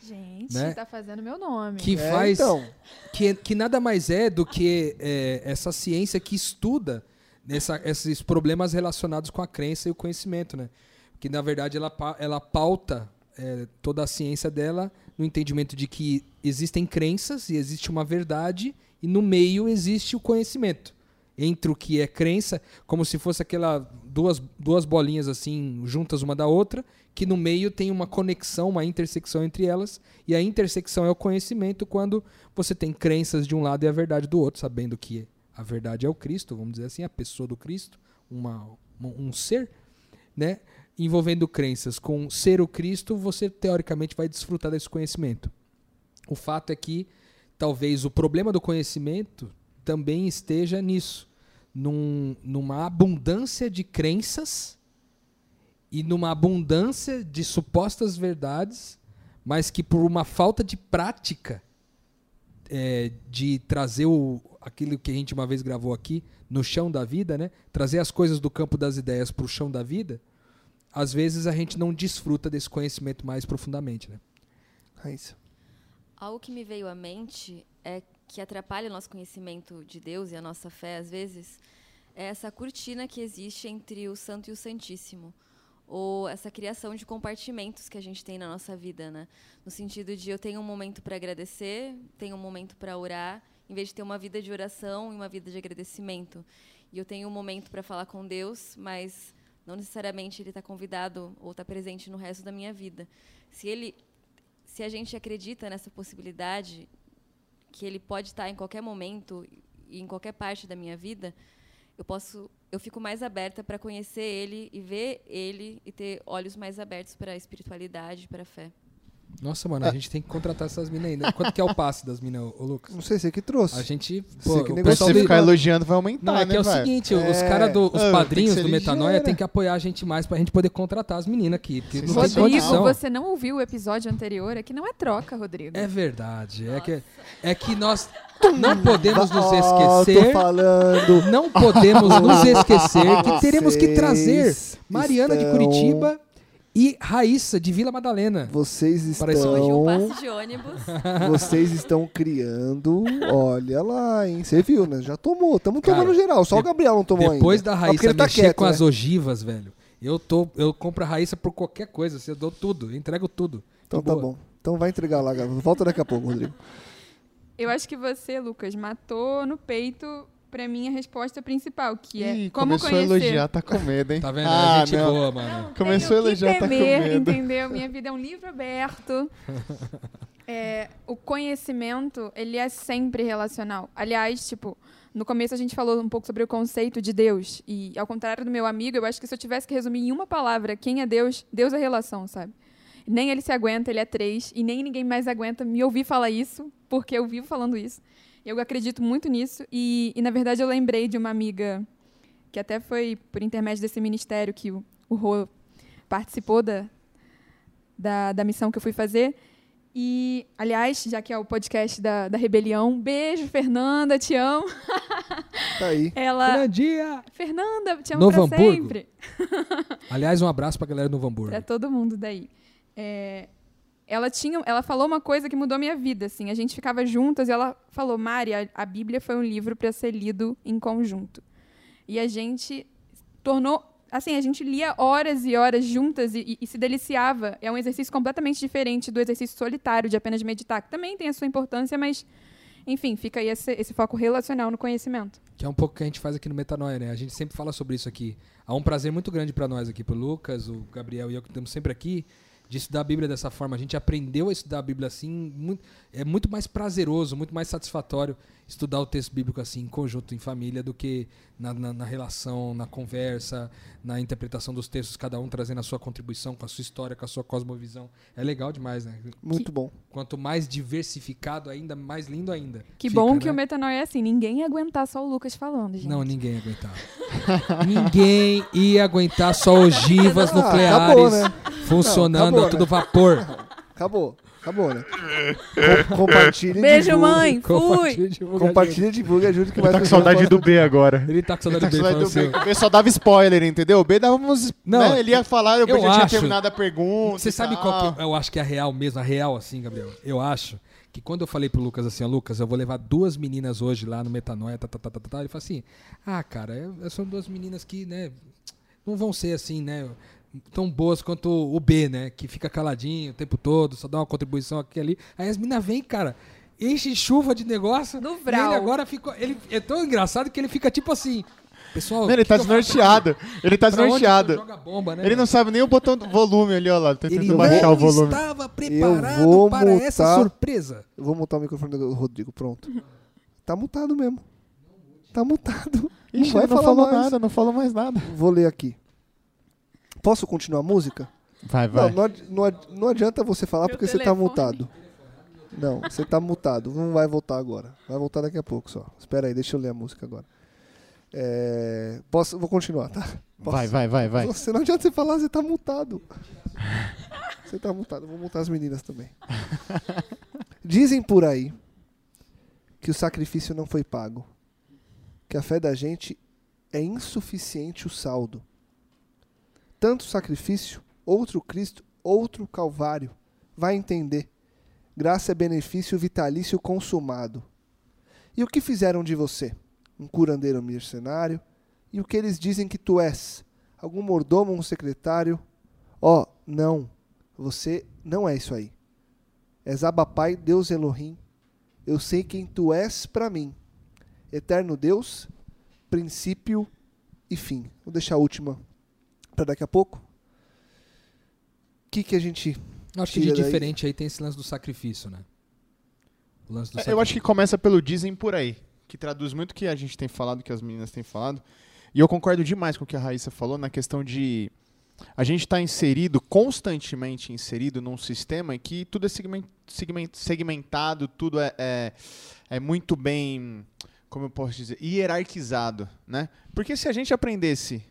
Gente, Né? tá fazendo meu nome. que É, faz então, que, que nada mais é do que é, essa ciência que estuda essa- esses problemas relacionados com a crença e o conhecimento, né? Que na verdade ela, ela pauta é, toda a ciência dela no entendimento de que existem crenças e existe uma verdade e no meio existe o conhecimento. Entre o que é crença, como se fosse aquela duas, duas bolinhas assim juntas uma da outra, que no meio tem uma conexão, uma intersecção entre elas, e a intersecção é o conhecimento quando você tem crenças de um lado e a verdade do outro, sabendo que a verdade é o Cristo, vamos dizer assim, a pessoa do Cristo, uma, um ser, né? Envolvendo crenças com ser o Cristo, você teoricamente vai desfrutar desse conhecimento. O fato é que talvez o problema do conhecimento também esteja nisso, num- numa abundância de crenças e numa abundância de supostas verdades, mas que por uma falta de prática é, de trazer o, aquilo que a gente uma vez gravou aqui no chão da vida, né? Trazer as coisas do campo das ideias para o chão da vida, às vezes a gente não desfruta desse conhecimento mais profundamente, né? Raíssa. Algo que me veio à mente é que atrapalha o nosso conhecimento de Deus e a nossa fé, às vezes, é essa cortina que existe entre o santo e o santíssimo. Ou essa criação de compartimentos que a gente tem na nossa vida, né? No sentido de eu tenho um momento para agradecer, tenho um momento para orar, em vez de ter uma vida de oração e uma vida de agradecimento. E eu tenho um momento para falar com Deus, mas não necessariamente ele está convidado ou está presente no resto da minha vida. Se ele se a gente acredita nessa possibilidade que ele pode estar em qualquer momento e em qualquer parte da minha vida, eu posso, eu fico mais aberta para conhecer ele e ver ele e ter olhos mais abertos para a espiritualidade, para a fé. Nossa, mano, a gente tem que contratar essas minas ainda. Quanto que é o passe das minas, ô Lucas? Não sei, você que trouxe. A gente. Você Pô, que o. Se pessoal você do- ficar elogiando, vai aumentar, Não, é que né, é o vai? seguinte, os É. caras do. Os Ah, tem padrinhos que do Metanoia ligeira. tem que apoiar a gente mais pra gente poder contratar as meninas aqui. Porque não tem Rodrigo, condição. você não ouviu o episódio anterior? É que não é troca, Rodrigo. É verdade. É que, é que nós não podemos nos esquecer. falando. Não podemos nos esquecer que teremos que trazer Mariana de Curitiba e Raíssa de Vila Madalena. Vocês Parece estão. Hoje um passe de ônibus. Vocês estão criando. Olha lá, hein? Você viu, né? Já tomou. Estamos tomando geral. Só o de- Gabriel não tomou Depois ainda. da Só porque Raíssa tá mexer quieto, com né? as ogivas, velho, eu, tô, eu compro a Raíssa por qualquer coisa. Eu dou tudo, eu entrego tudo. Então tá boa. bom. Então vai entregar lá, Gabriel. Volta daqui a pouco, Rodrigo. Eu acho que você, Lucas, matou no peito pra mim a resposta principal, que é Ih, como começou conhecer. a elogiar, tá com medo, hein? Tá vendo? Ah, é gente não. boa, mano. Não Começou a elogiar, que tá com temer, medo. entendeu? Minha vida é um livro aberto. É, o conhecimento, ele é sempre relacional. Aliás, tipo, no começo a gente falou um pouco sobre o conceito de Deus. E, ao contrário do meu amigo, eu acho que se eu tivesse que resumir em uma palavra quem é Deus, Deus é relação, sabe? Nem ele se aguenta, ele é três. E nem ninguém mais aguenta me ouvir falar isso, porque eu vivo falando isso. Eu acredito muito nisso. E, e, na verdade, eu lembrei de uma amiga que até foi por intermédio desse ministério que o, o Rô participou da, da, da missão que eu fui fazer. E, aliás, já que é o podcast da, da Rebelião, beijo, Fernanda, te amo. Tá aí. Ela. Fernandinha! Fernanda, te amo Novo pra Hamburgo. sempre. Aliás, um abraço pra galera do Novo Hamburgo. Pra todo mundo daí. É, ela tinha, ela falou uma coisa que mudou minha vida, assim. A gente ficava juntas e ela falou: "Mari, a, Bíblia foi um livro para ser lido em conjunto". E a gente tornou, assim, a gente lia horas e horas juntas e, e- e se deliciava. É um exercício completamente diferente do exercício solitário de apenas meditar, que também tem a sua importância, mas enfim, fica aí esse, esse foco relacional no conhecimento. Que é um pouco que a gente faz aqui no Metanoia, né? A gente sempre fala sobre isso aqui. Há um prazer muito grande para nós aqui, pro Lucas, o Gabriel e eu que estamos sempre aqui, de estudar a Bíblia dessa forma. A gente aprendeu a estudar a Bíblia assim, muito- é muito mais prazeroso, muito mais satisfatório estudar o texto bíblico assim, em conjunto, em família, do que na, na- na relação, na conversa, na interpretação dos textos, cada um trazendo a sua contribuição com a sua história, com a sua cosmovisão. É legal demais, né? Muito bom. Quanto mais diversificado ainda, mais lindo ainda. Que fica, bom que né? o metanoia é assim, ninguém ia aguentar só o Lucas falando, gente. Não, ninguém ia aguentar. ninguém ia aguentar só ogivas Ah, nucleares acabou, né? Funcionando Não, acabou, a todo vapor. Acabou. Acabou, né? Com, compartilha e Beijo, divulga. mãe. Fui. Compartilha, divulga, Compartilha divulga ajuda que Ele mais tá com saudade do B agora. Ele tá com Ele saudade tá com do B, saudade do falando B. assim, O B só dava spoiler, entendeu? O B dava uns. Não, né? Ele ia falar, eu, eu já tinha acho- terminado a pergunta. Você sabe qual que eu acho que é a real mesmo, a real assim, Gabriel? Eu acho que quando eu falei pro Lucas assim, ó, Lucas, eu vou levar duas meninas hoje lá no Metanoia, tá, tá, tá, tá, tá, tá", ele falou assim, ah, cara, eu- são duas meninas que, né, não vão ser assim, né, tão boas quanto o B, né, que fica caladinho o tempo todo, só dá uma contribuição aqui e ali. Aí as meninas vêm, cara, enche chuva de negócio. No e vral. ele agora ficou, ele é tão engraçado que ele fica tipo assim, pessoal, Não, ele tá eu desnorteado. Ele tá eu desnorteado. jogo a bomba, né? Ele não sabe nem o botão do volume ali, ó lá. Tá Ele tentando não baixar o volume. estava preparado vou para mutar. essa surpresa. Eu vou mutar o microfone do Rodrigo, pronto. Tá mutado mesmo. Tá mutado. Ixi, vai ele não falar falou mais. nada, não falou mais nada. Vou ler aqui. Posso continuar a música? Vai, Não, vai. não, ad- não ad- não adianta você falar Meu porque você tá telefone. mutado. Não, você tá mutado. Não vai voltar agora. Vai voltar daqui a pouco só. Espera aí, deixa eu ler a música agora. É, posso, vou continuar, tá? Posso? Vai, vai, vai, vai. Você não adianta você falar, você tá mutado. Você tá mutado. Vou multar as meninas também. Dizem por aí que o sacrifício não foi pago. Que a fé da gente é insuficiente o saldo. Tanto sacrifício, outro Cristo, outro Calvário. Vai entender. Graça é benefício vitalício consumado. E o que fizeram de você? Um curandeiro mercenário? E o que eles dizem que tu és? Algum mordomo, um secretário? Ó, não. Você não é isso aí. És Abapai, Deus Elohim. Eu sei quem tu és para mim. Eterno Deus, princípio e fim. Vou deixar a última para daqui a pouco. O que, que a gente. Acho que de daí. diferente aí tem esse lance do sacrifício, né? O lance do É, Eu acho que começa pelo dizem por aí, que traduz muito o que a gente tem falado, que as meninas têm falado. E eu concordo demais com o que a Raíssa falou na questão de a gente estar inserido, constantemente inserido num sistema em que tudo é segmen- segmen- segmentado, tudo é, é, é muito bem, como eu posso dizer, hierarquizado, né? Porque se a gente aprendesse,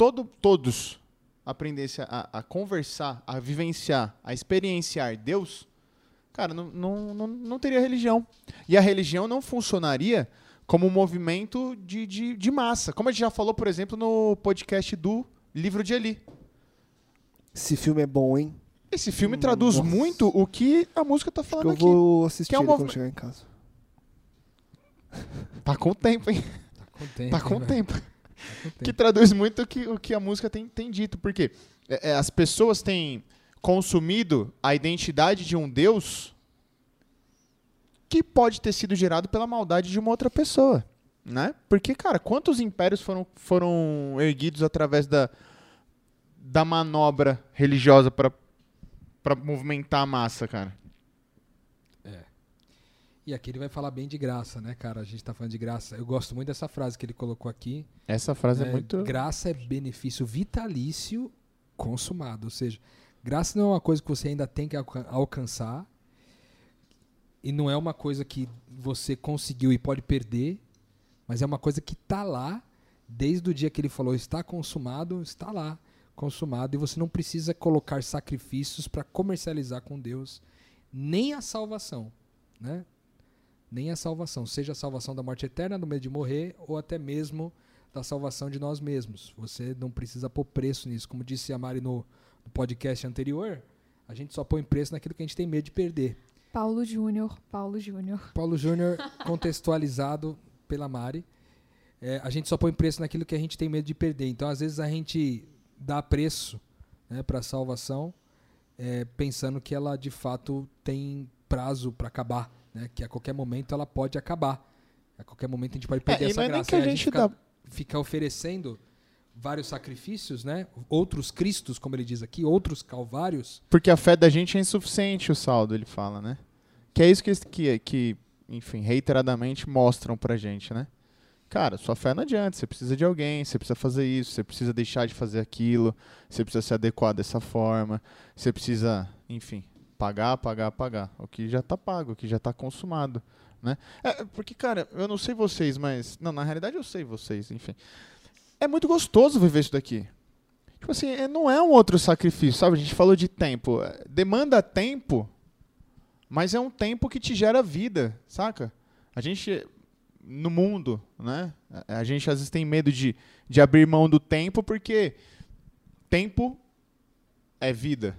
todo, todos aprendesse a, a conversar, a vivenciar, a experienciar Deus, cara, não, não, não, não teria religião. E a religião não funcionaria como um movimento de, de, de massa. Como a gente já falou, por exemplo, no podcast do Livro de Eli. Esse filme é bom, hein? Esse filme traduz Nossa. muito o que a música tá Que falando eu aqui. vou assistir Que é um ele quando chegar em casa. Tá com tempo, hein? Tá com tempo. Tá com velho? tempo. Que traduz muito o que, o que a música tem, tem dito. Porque é, é, as pessoas têm consumido a identidade de um Deus que pode ter sido gerado pela maldade de uma outra pessoa. Né? Porque, cara, quantos impérios foram, foram erguidos através da, da manobra religiosa para movimentar a massa, cara? E aqui ele vai falar bem de graça, né, cara? A gente tá falando de graça. Eu gosto muito dessa frase que ele colocou aqui. Essa frase é, né? muito. Graça é benefício vitalício consumado. Ou seja, graça não é uma coisa que você ainda tem que alca- alcançar. E não é uma coisa que você conseguiu e pode perder. Mas é uma coisa que tá lá. Desde o dia que ele falou está consumado, está lá. Consumado. E você não precisa colocar sacrifícios para comercializar com Deus. Nem a salvação. Né? Nem a salvação, seja a salvação da morte eterna, do medo de morrer, ou até mesmo da salvação de nós mesmos. Você não precisa pôr preço nisso. Como disse a Mari no, no podcast anterior, a gente só põe preço naquilo que a gente tem medo de perder. Paulo Júnior, Paulo Júnior. Paulo Júnior contextualizado pela Mari. É, a gente só põe preço naquilo que a gente tem medo de perder. Então, às vezes, a gente dá preço né, para a salvação, é, pensando que ela de fato tem prazo para acabar, né, que a qualquer momento ela pode acabar. A qualquer momento a gente pode perder É, essa não é nem graça. que a Aí gente fica, dá- fica oferecendo vários sacrifícios, né? Outros cristos, como ele diz aqui, outros calvários. Porque a fé da gente é insuficiente, o saldo, ele fala, né? Que é isso que, que, que enfim, reiteradamente mostram pra gente, né? Cara, sua fé não adianta, você precisa de alguém, você precisa fazer isso, você precisa deixar de fazer aquilo, você precisa se adequar dessa forma, você precisa, enfim, pagar, pagar, pagar. O que já tá pago, o que já tá consumado, né? É, porque, cara, eu não sei vocês, mas... Não, na realidade eu sei vocês, enfim. É muito gostoso viver isso daqui. Tipo assim, é- não é um outro sacrifício, sabe? A gente falou de tempo. É, Demanda tempo, mas é um tempo que te gera vida, saca? A gente, no mundo, né? A gente às vezes tem medo de, de abrir mão do tempo porque tempo é vida.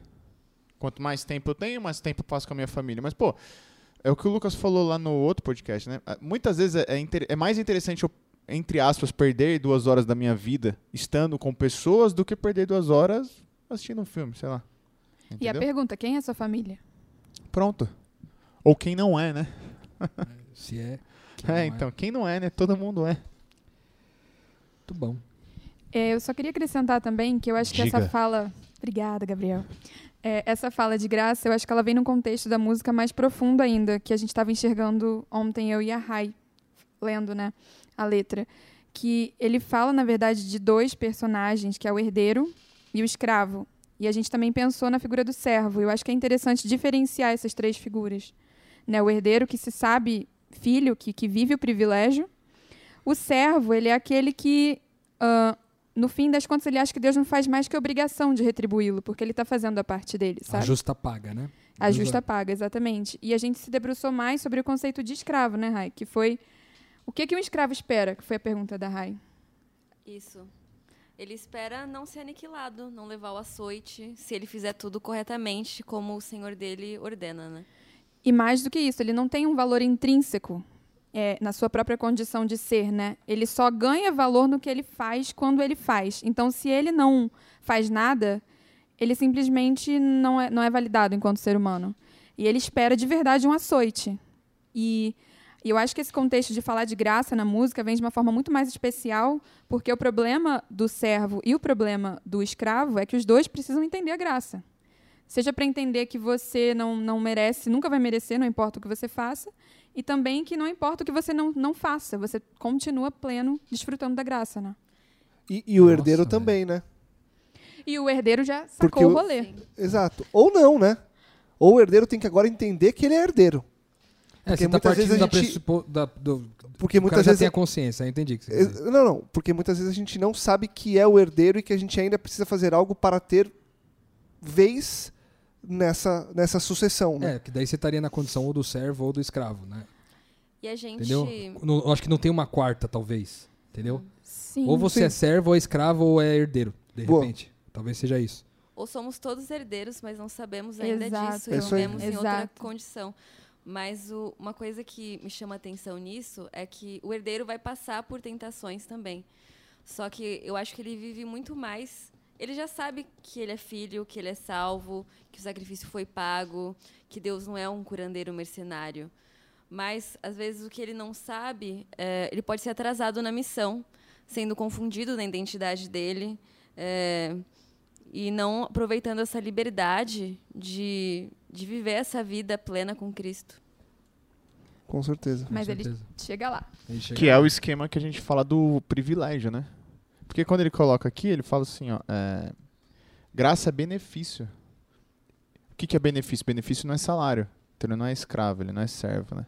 Quanto mais tempo eu tenho, mais tempo eu passo com a minha família. Mas, pô, é o que o Lucas falou lá no outro podcast, né? Ah, Muitas vezes é, é inter- é mais interessante eu, entre aspas, perder duas horas da minha vida estando com pessoas do que perder duas horas assistindo um filme, sei lá. E a Entendeu? pergunta, quem é sua família? Pronto. Ou quem não é, né? Se é. que É, não então, quem não é, né? Todo mundo é. Muito bom. É, eu só queria acrescentar também que eu acho que Diga. essa fala. Obrigada, Gabriel. É, essa fala de graça, eu acho que ela vem num contexto da música mais profundo ainda, que a gente estava enxergando ontem, eu e a Rai, lendo né, a letra. Que ele fala, na verdade, de dois personagens, que é o herdeiro e o escravo. E a gente também pensou na figura do servo. Eu acho que é interessante diferenciar essas três figuras. Né? O herdeiro que se sabe filho, que, que vive o privilégio. O servo, ele é aquele que ah, no fim das contas, ele acha que Deus não faz mais que obrigação de retribuí-lo, porque ele está fazendo a parte dele, A sabe? justa paga, né? A justa paga, exatamente. E a gente se debruçou mais sobre o conceito de escravo, né, Rai? Que foi. O que, que um escravo espera? Que foi a pergunta da Rai. Isso. Ele espera não ser aniquilado, não levar o açoite, se ele fizer tudo corretamente, como o senhor dele ordena, né? E mais do que isso, ele não tem um valor intrínseco é, na sua própria condição de ser, né? Ele só ganha valor no que ele faz quando ele faz. Então, se ele não faz nada, ele simplesmente não é, não é validado enquanto ser humano. E ele espera de verdade um açoite. E, e eu acho que esse contexto de falar de graça na música vem de uma forma muito mais especial, porque o problema do servo e o problema do escravo é que os dois precisam entender a graça. Seja para entender que você não, não merece, nunca vai merecer, não importa o que você faça, e também que não importa o que você não, não faça, você continua pleno, desfrutando da graça, né? E, e o Nossa, herdeiro velho. também, né? E o herdeiro já Porque sacou o o- rolê. Sim. Exato. Ou não, né? Ou o herdeiro tem que agora entender que ele é herdeiro. É, Porque você tá muitas vezes a da gente- pressupo... da, do, Porque o muitas cara já vezes. tem a consciência, eu entendi o que você quer dizer. Não, não. Porque muitas vezes a gente não sabe que é o herdeiro e que a gente ainda precisa fazer algo para ter vez nessa, nessa sucessão, né? É, que daí você estaria na condição ou do servo ou do escravo, né? E a gente. Entendeu? Não- eu acho que não tem uma quarta, talvez. Entendeu? Sim. Ou você sim. é servo, ou é escravo, ou é herdeiro, de Boa. repente. Talvez seja isso. Ou somos todos herdeiros, mas não sabemos ainda Exato. disso É e isso vivemos em outra condição. Mas o- uma coisa que me chama atenção nisso é que o herdeiro vai passar por tentações também. Só que eu acho que ele vive muito mais. Ele já sabe que ele é filho, que ele é salvo, que o sacrifício foi pago, que Deus não é um curandeiro mercenário. Mas, às vezes, o que ele não sabe, é, ele pode ser atrasado na missão, sendo confundido na identidade dele. é, e não aproveitando essa liberdade de, de viver essa vida plena com Cristo. Com certeza. Mas com ele certeza. chega lá. Ele chega Que é lá. o esquema que a gente fala do privilégio, né? Porque quando ele coloca aqui, ele fala assim, ó, é, graça é benefício. O que, que é benefício? Benefício não é salário. Então ele não é escravo, ele não é servo, né?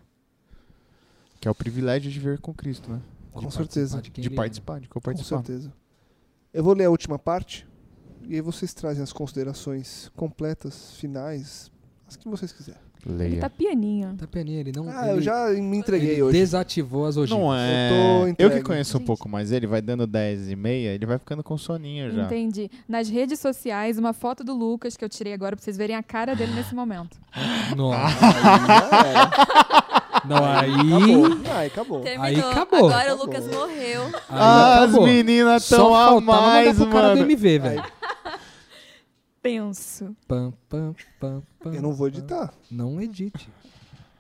Que é o privilégio de viver com Cristo, né? Com De certeza. participar de De ele participar, de Com co-participar. certeza. Eu vou ler a última parte e aí vocês trazem as considerações completas, finais, as que vocês quiserem. Ele Leia. tá pianinho. Tá pianinho, ele não. Ah, ele, eu já me entreguei ele hoje. desativou as ogivas. Não Eu é. tô Eu, entregue. que conheço um Gente. pouco mais ele, vai dando 10 e meia, ele vai ficando com soninho já. Entendi. Nas redes sociais, uma foto do Lucas que eu tirei agora pra vocês verem a cara dele nesse momento. Nossa. Era. Não, aí. Acabou. Ai, acabou. Terminou. Aí acabou. Agora Acabou. o Lucas morreu. aí Ah, as meninas Só tão a mais, pro cara do mano. MV, velho. Penso. Pam, pam, pam, pam, Eu não vou editar. Não edite.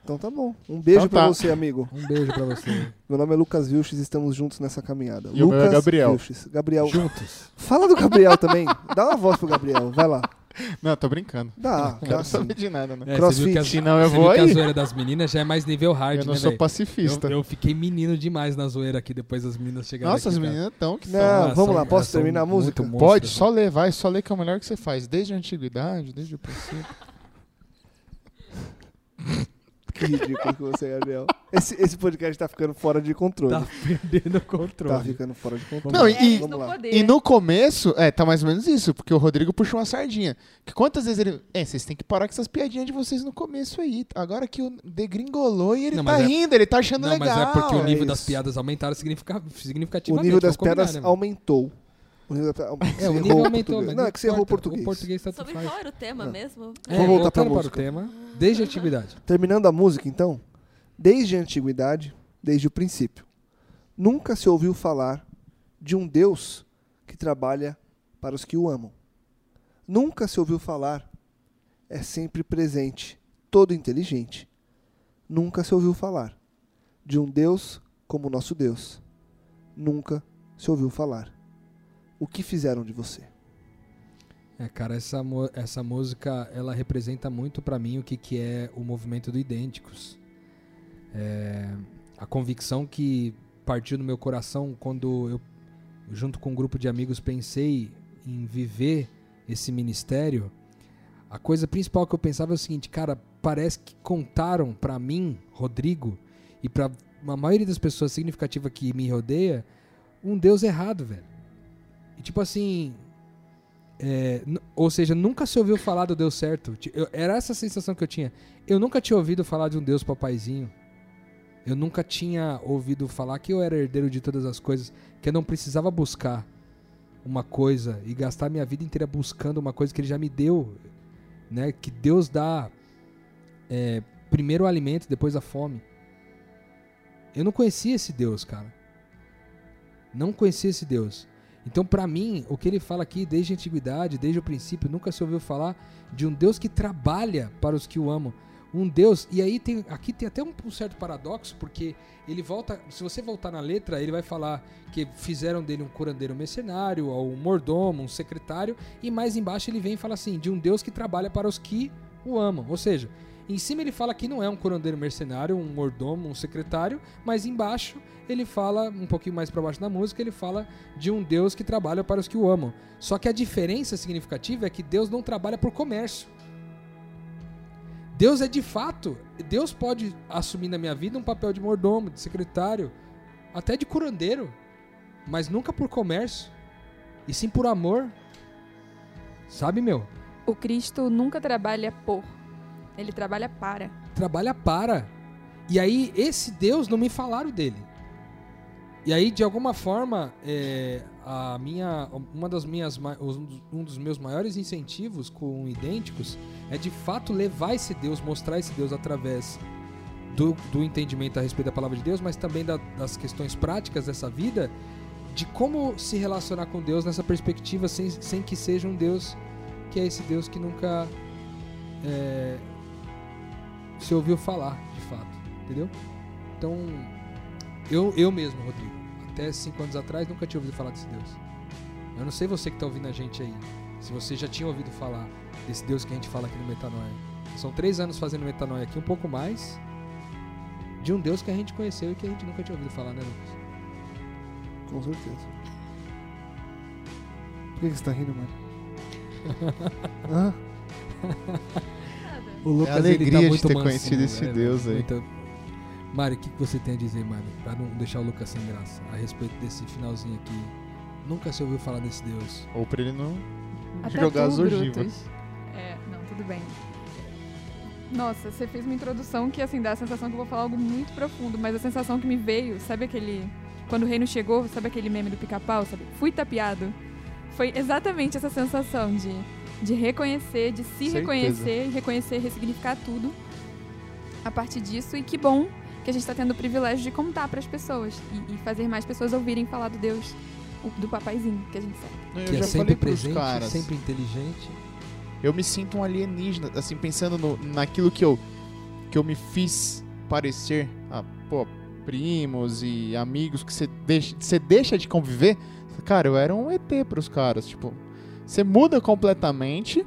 Então tá bom. Um beijo Então pra tá. você, amigo. Um beijo pra você. Meu nome é Lucas Vilches, estamos juntos nessa caminhada. E o meu é Lucas Gabriel. Vilches. Gabriel. Juntos. Fala do Gabriel também. Dá uma voz pro Gabriel. Vai lá. Não, tô brincando. Dá, Não quero saber de nada, né? É, Crossfit. Você viu que, as, Senão eu vou que a aí. zoeira das meninas já é mais nível hard, Eu não né, sou pacifista. Eu, eu fiquei menino demais na zoeira aqui depois das meninas chegarem Nossa, aqui, as meninas tão que Não, são. Ah, vamos lá, posso terminar a música? monstros, Pode, né? só ler, vai, só ler que é o melhor que você faz, desde a antiguidade, desde o princípio. Que ridículo que você é, Gabriel. Esse, esse podcast tá ficando fora de controle. Tá perdendo o Tá, controle. ficando fora de controle. Não, e- É, vamos lá. poder. E no começo, é, tá mais ou menos isso, porque o Rodrigo puxou uma sardinha. Que quantas vezes ele. É, vocês têm que parar com essas piadinhas de vocês no começo aí. Agora que o degringolou e ele Não, tá mas é- rindo, ele tá achando Não, legal. mas é porque o é nível das isso. piadas aumentaram significa- O significativamente. nível das vamos combinar, piadas né, mano? aumentou. O nível da- É, o nível aumentou, português. mas Não, é que você errou o português. O português tanto Sobre faz. qual era o tema Não. mesmo? É, Vamos voltar para música. o tema, desde a atividade. Terminando a música, então. Desde a antiguidade, desde o princípio, nunca se ouviu falar de um Deus que trabalha para os que o amam. Nunca se ouviu falar, é sempre presente, todo inteligente. Nunca se ouviu falar de um Deus como o nosso Deus. Nunca se ouviu falar. O que fizeram de você? É, cara, essa, essa música, ela representa muito pra mim o que, que é o movimento do Idênticos. É, a convicção que partiu do meu coração quando eu, junto com um grupo de amigos, pensei em viver esse ministério. A coisa principal que eu pensava é o seguinte, cara, parece que contaram pra mim, Rodrigo, e pra a maioria das pessoas significativa que me rodeia, um Deus errado, velho. Tipo assim, é, ou seja, nunca se ouviu falar do Deus certo. Eu- era essa sensação que eu tinha. Eu nunca tinha ouvido falar de um Deus papaizinho. Eu nunca tinha ouvido falar que eu era herdeiro de todas as coisas, que eu não precisava buscar uma coisa e gastar minha vida inteira buscando uma coisa que ele já me deu, né? Que Deus dá é, primeiro o alimento, depois a fome. Eu não conhecia esse Deus, cara. Não conhecia esse Deus. Então, pra mim, o que ele fala aqui desde a antiguidade, desde o princípio, nunca se ouviu falar de um Deus que trabalha para os que o amam. Um Deus, e aí tem aqui tem até um, um certo paradoxo, porque ele volta, se você voltar na letra, ele vai falar que fizeram dele um curandeiro mercenário, ou um mordomo, um secretário, e mais embaixo ele vem e fala assim, de um Deus que trabalha para os que o amam. Ou seja, em cima ele fala que não é um curandeiro mercenário, um mordomo, um secretário, mas embaixo ele fala, um pouquinho mais para baixo na música, ele fala de um Deus que trabalha para os que o amam. Só que a diferença significativa é que Deus não trabalha por comércio. Deus é de fato, Deus pode assumir na minha vida um papel de mordomo, de secretário, até de curandeiro, mas nunca por comércio, e sim por amor. Sabe, meu? O Cristo nunca trabalha por, ele trabalha para. trabalha para. E aí, esse Deus não me falaram dele. E aí, de alguma forma, é, a minha, uma das minhas, um dos meus maiores incentivos com idênticos é de fato levar esse Deus, mostrar esse Deus através do, do entendimento a respeito da palavra de Deus, mas também da- das questões práticas dessa vida, de como se relacionar com Deus nessa perspectiva sem, sem que seja um Deus que é esse Deus que nunca é, se ouviu falar, de fato, entendeu? Então, eu, eu mesmo, Rodrigo, até cinco anos atrás nunca tinha ouvido falar desse Deus. Eu não sei você que está ouvindo a gente aí, se você já tinha ouvido falar desse Deus que a gente fala aqui no Metanoia. São três anos fazendo Metanoia aqui, um pouco mais, de um Deus que a gente conheceu e que a gente nunca tinha ouvido falar, né, Lucas? Com certeza. Por que você tá rindo, mano? Hã? O Lucas, É a alegria ele tá de muito ter mansinho, conhecido esse é, Deus aí. muito- Mário, o que, que você tem a dizer, Mário? Pra não deixar o Lucas sem graça, a respeito desse finalzinho aqui. Nunca se ouviu falar desse Deus. Ou pra ele não Até jogar as ogivas. É, não, tudo bem. Nossa, você fez uma introdução que, assim, dá a sensação que eu vou falar algo muito profundo, mas a sensação que me veio, sabe aquele. Quando o reino chegou, sabe aquele meme do pica-pau, sabe? Fui tapeado. Foi exatamente essa sensação de, de reconhecer, de se Certeza. reconhecer e reconhecer, ressignificar tudo a partir disso. E que bom que a gente está tendo o privilégio de contar para as pessoas e, e fazer mais pessoas ouvirem falar do Deus, o- do papaizinho que a gente. Eu que já é sempre presente, caras. sempre inteligente. Eu me sinto um alienígena, assim, pensando no, naquilo que eu, que eu me fiz parecer a, pô, primos e amigos que você deixa, você deixa de conviver. Cara, eu era um ET pros caras, tipo, você muda completamente,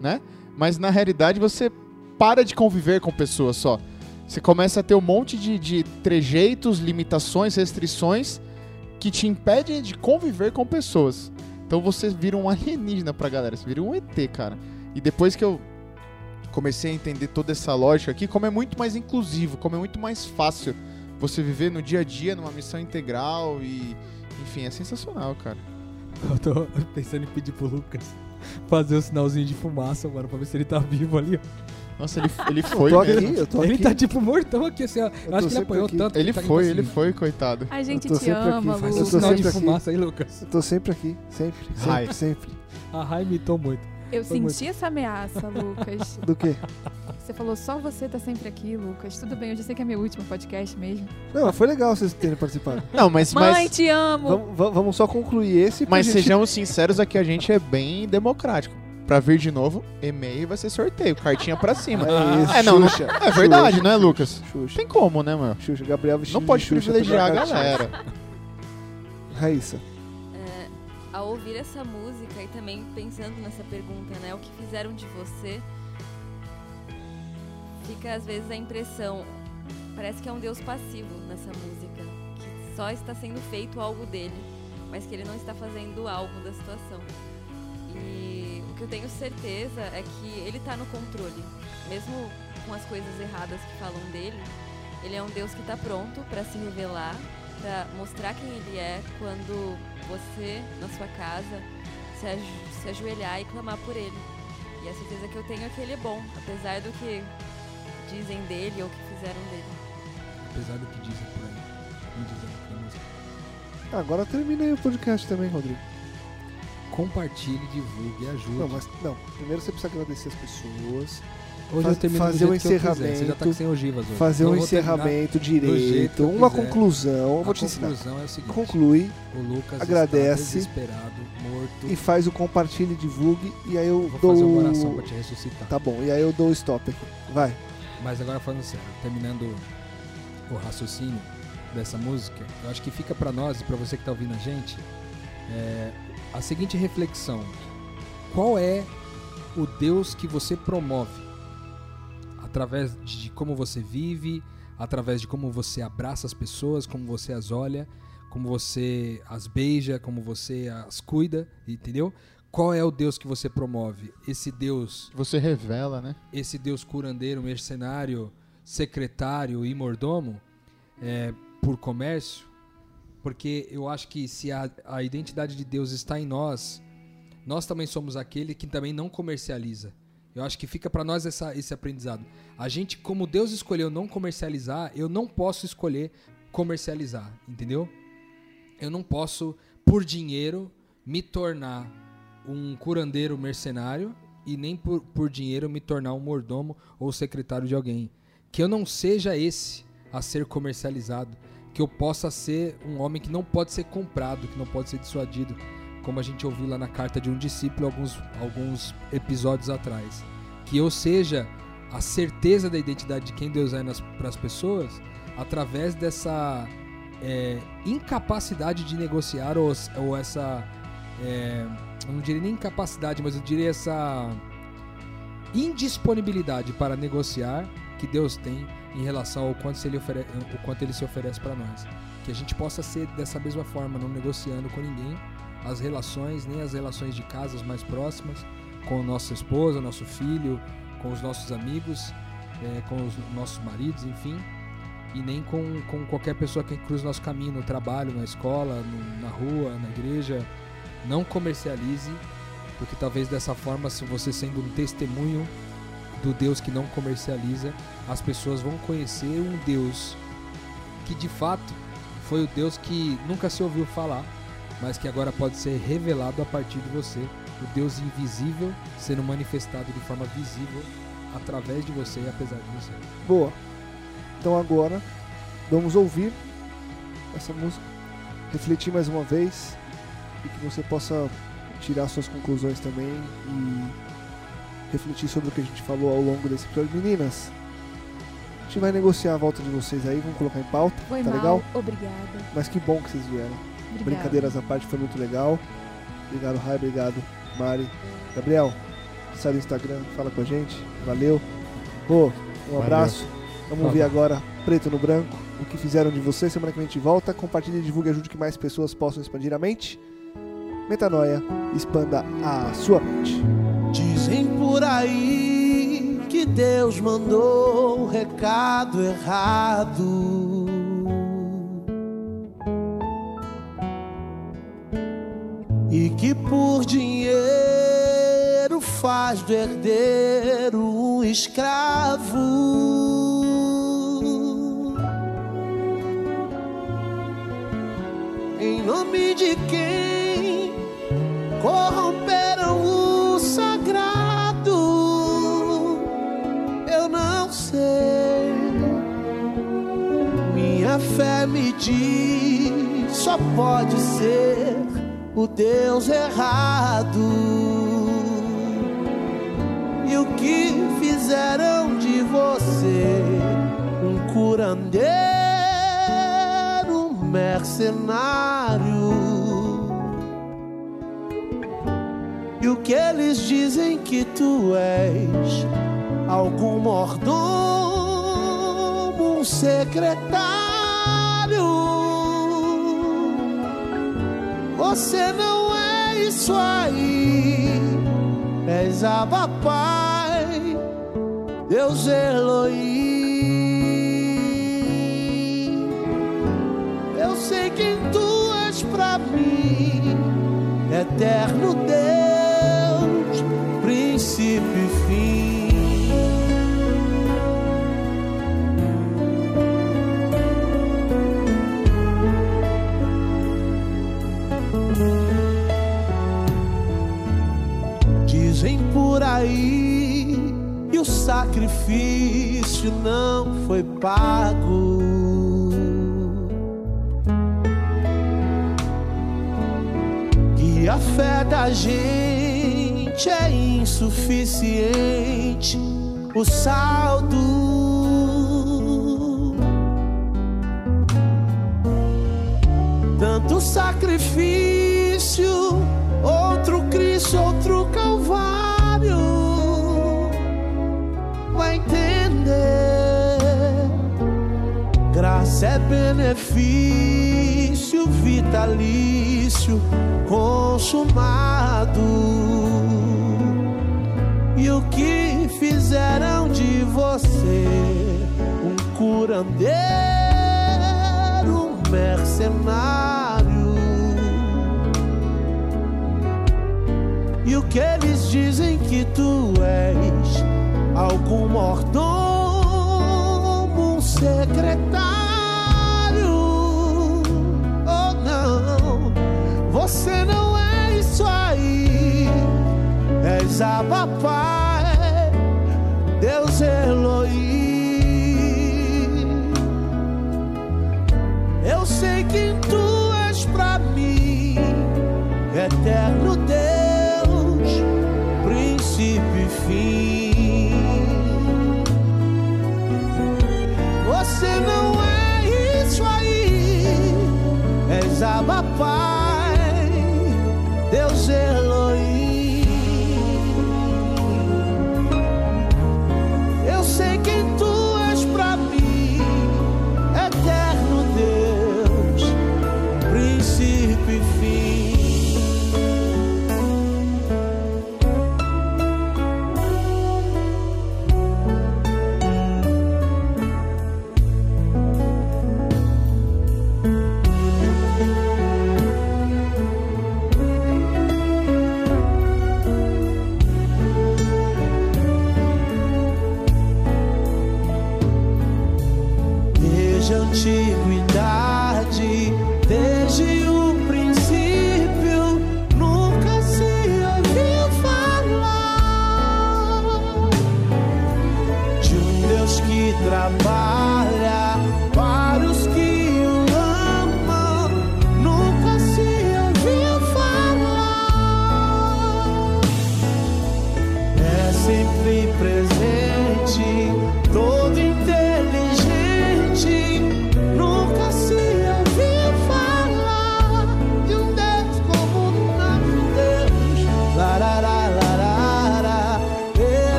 né? Mas na realidade você para de conviver com pessoas só. Você começa a ter um monte de, de trejeitos, limitações, restrições que te impedem de conviver com pessoas. Então você vira um alienígena pra galera, você vira um ET, cara. E depois que eu comecei a entender toda essa lógica aqui, como é muito mais inclusivo, como é muito mais fácil você viver no dia a dia, numa missão integral e. Enfim, é sensacional, cara. Eu tô pensando em pedir pro Lucas fazer o sinalzinho de fumaça, mano, pra ver se ele tá vivo ali. ó. Nossa, ele, ele Eu foi mesmo. aqui, eu tô ele aqui. tá tipo mortão aqui, assim, ó. Eu, acho que ele apanhou aqui. tanto. que Ele tá foi, ele assim. foi, coitado. A gente tô te sempre aqui, ama, faz Faz Eu um sinal de sempre aqui. fumaça aí, Lucas. Eu tô sempre aqui, sempre, sempre, sempre. A Rai imitou muito. Eu Foi muito. senti essa ameaça, Lucas. Do quê? Você falou só você tá sempre aqui, Lucas. Tudo bem, eu já sei que é meu último podcast mesmo. Não, mas foi legal vocês terem participado. Não, mas, Mãe, mas, te amo! Vamos, va- vamos só concluir esse. mas gente- sejamos sinceros aqui, a gente é bem democrático. Pra vir de novo, e-mail vai ser sorteio, cartinha pra cima. É isso, É, não, não- Xuxa. É verdade, não é, Lucas? Xuxa. Tem como, né, meu? Xuxa, Gabriel Não pode de Xuxa privilegiar a galera. Raíssa. É, ao ouvir essa música e também pensando nessa pergunta, né? O que fizeram de você? Fica às vezes a impressão, parece que é um Deus passivo nessa música, que só está sendo feito algo dele, mas que ele não está fazendo algo da situação. E o que eu tenho certeza é que ele está no controle, mesmo com as coisas erradas que falam dele. Ele é um Deus que está pronto para se revelar, para mostrar quem ele é quando você, na sua casa, se, se ajoelhar e clamar por ele. E a certeza que eu tenho é que ele é bom, apesar do que dizem dele ou que fizeram dele. Apesar do que dizem por aí. Me dizem na música. Agora termina aí o podcast também, Rodrigo. Compartilhe, divulgue e ajude. Não, mas não. Primeiro você precisa agradecer as pessoas, Hoje faz- eu termino fazer do o jeito que eu quiser. Você já tá encerramento, com sem ogivas hoje. fazer Então um encerramento direito, uma quiser. conclusão. Eu A vou te ensinar. conclusão é o seguinte. Conclui O Lucas agradece morto. e faz o compartilhe, divulgue e aí eu Vou dou. fazer uma oração pra te ressuscitar. Tá bom, e aí eu dou o stop aqui. Vai. Mas agora falando sério, terminando o raciocínio dessa música, eu acho que fica pra nós e pra você que tá ouvindo a gente é, a seguinte reflexão: qual é o Deus que você promove através de como você vive, através de como você abraça as pessoas, como você as olha, como você as beija, como você as cuida, entendeu? Qual é o Deus que você promove? Esse Deus Você revela, né? esse deus curandeiro, mercenário, secretário e mordomo é, por comércio, porque eu acho que se a, a identidade de Deus está em nós, nós também somos aquele que também não comercializa. Eu acho que fica para nós essa, esse aprendizado. A gente, como Deus escolheu não comercializar, eu não posso escolher comercializar, entendeu? Eu não posso, por dinheiro, me tornar um curandeiro mercenário e nem por, por dinheiro me tornar um mordomo ou secretário de alguém. Que eu não seja esse a ser comercializado. Que eu possa ser um homem que não pode ser comprado, que não pode ser dissuadido. Como a gente ouviu lá na carta de um discípulo alguns, alguns episódios atrás. Que eu seja a certeza da identidade de quem Deus é para as pessoas através dessa é, incapacidade de negociar ou, ou essa. é, eu não diria nem incapacidade, mas eu diria essa indisponibilidade para negociar que Deus tem em relação ao quanto, ele, ofere- o quanto ele se oferece para nós. Que a gente possa ser dessa mesma forma, não negociando com ninguém as relações, nem as relações de casas mais próximas, com nossa esposa, nosso filho, com os nossos amigos, eh, com os nossos maridos, enfim, e nem com, com qualquer pessoa que cruza nosso caminho no trabalho, na escola, no- na rua, na igreja. Não comercialize, porque talvez dessa forma, se você sendo um testemunho do Deus que não comercializa, as pessoas vão conhecer um Deus que de fato foi o Deus que nunca se ouviu falar, mas que agora pode ser revelado a partir de você. O Deus invisível sendo manifestado de forma visível através de você e apesar de você. Boa. Então agora vamos ouvir essa música, refletir mais uma vez e que você possa tirar suas conclusões também e refletir sobre o que a gente falou ao longo desse episódio. Meninas, a gente vai negociar a volta de vocês aí, vamos colocar em pauta, Foi tá mal, legal? obrigada. Mas que bom que vocês vieram. Obrigada. Brincadeiras à parte, foi muito legal. Obrigado, Rai, obrigado, Mari. Gabriel, sai do Instagram, fala com a gente. Valeu. Rô, um Valeu. abraço. Vamos Tá ouvir bom. agora Preto no Branco, o que fizeram de você. Semana que vem a gente volta. Compartilhe, divulgue, ajude que mais pessoas possam expandir a mente. Metanoia, expanda a sua mente. Dizem por aí que Deus mandou o recado errado. E que por dinheiro faz do herdeiro um escravo. Em nome de quem corromperam o sagrado. Eu não sei. Minha fé me diz só pode ser o Deus errado. E o que fizeram de você um curandeiro, um mercenário? O que eles dizem que tu és? Algum mordomo, um secretário? Você não é isso aí, és Abba Pai, Deus Elohim. Eu sei quem tu és pra mim eterno Deus, sacrifício não foi pago. E a fé da gente é insuficiente. O saldo. Tanto sacrifício, outro Cristo, outro Calvário. É benefício vitalício consumado. E o que fizeram de você um curandeiro, um mercenário? E o que eles dizem que tu és? Algum mordomo, um secretário? Você não é isso aí. És Abba Pai, Deus Elohim. Eu sei quem tu és pra mim, eterno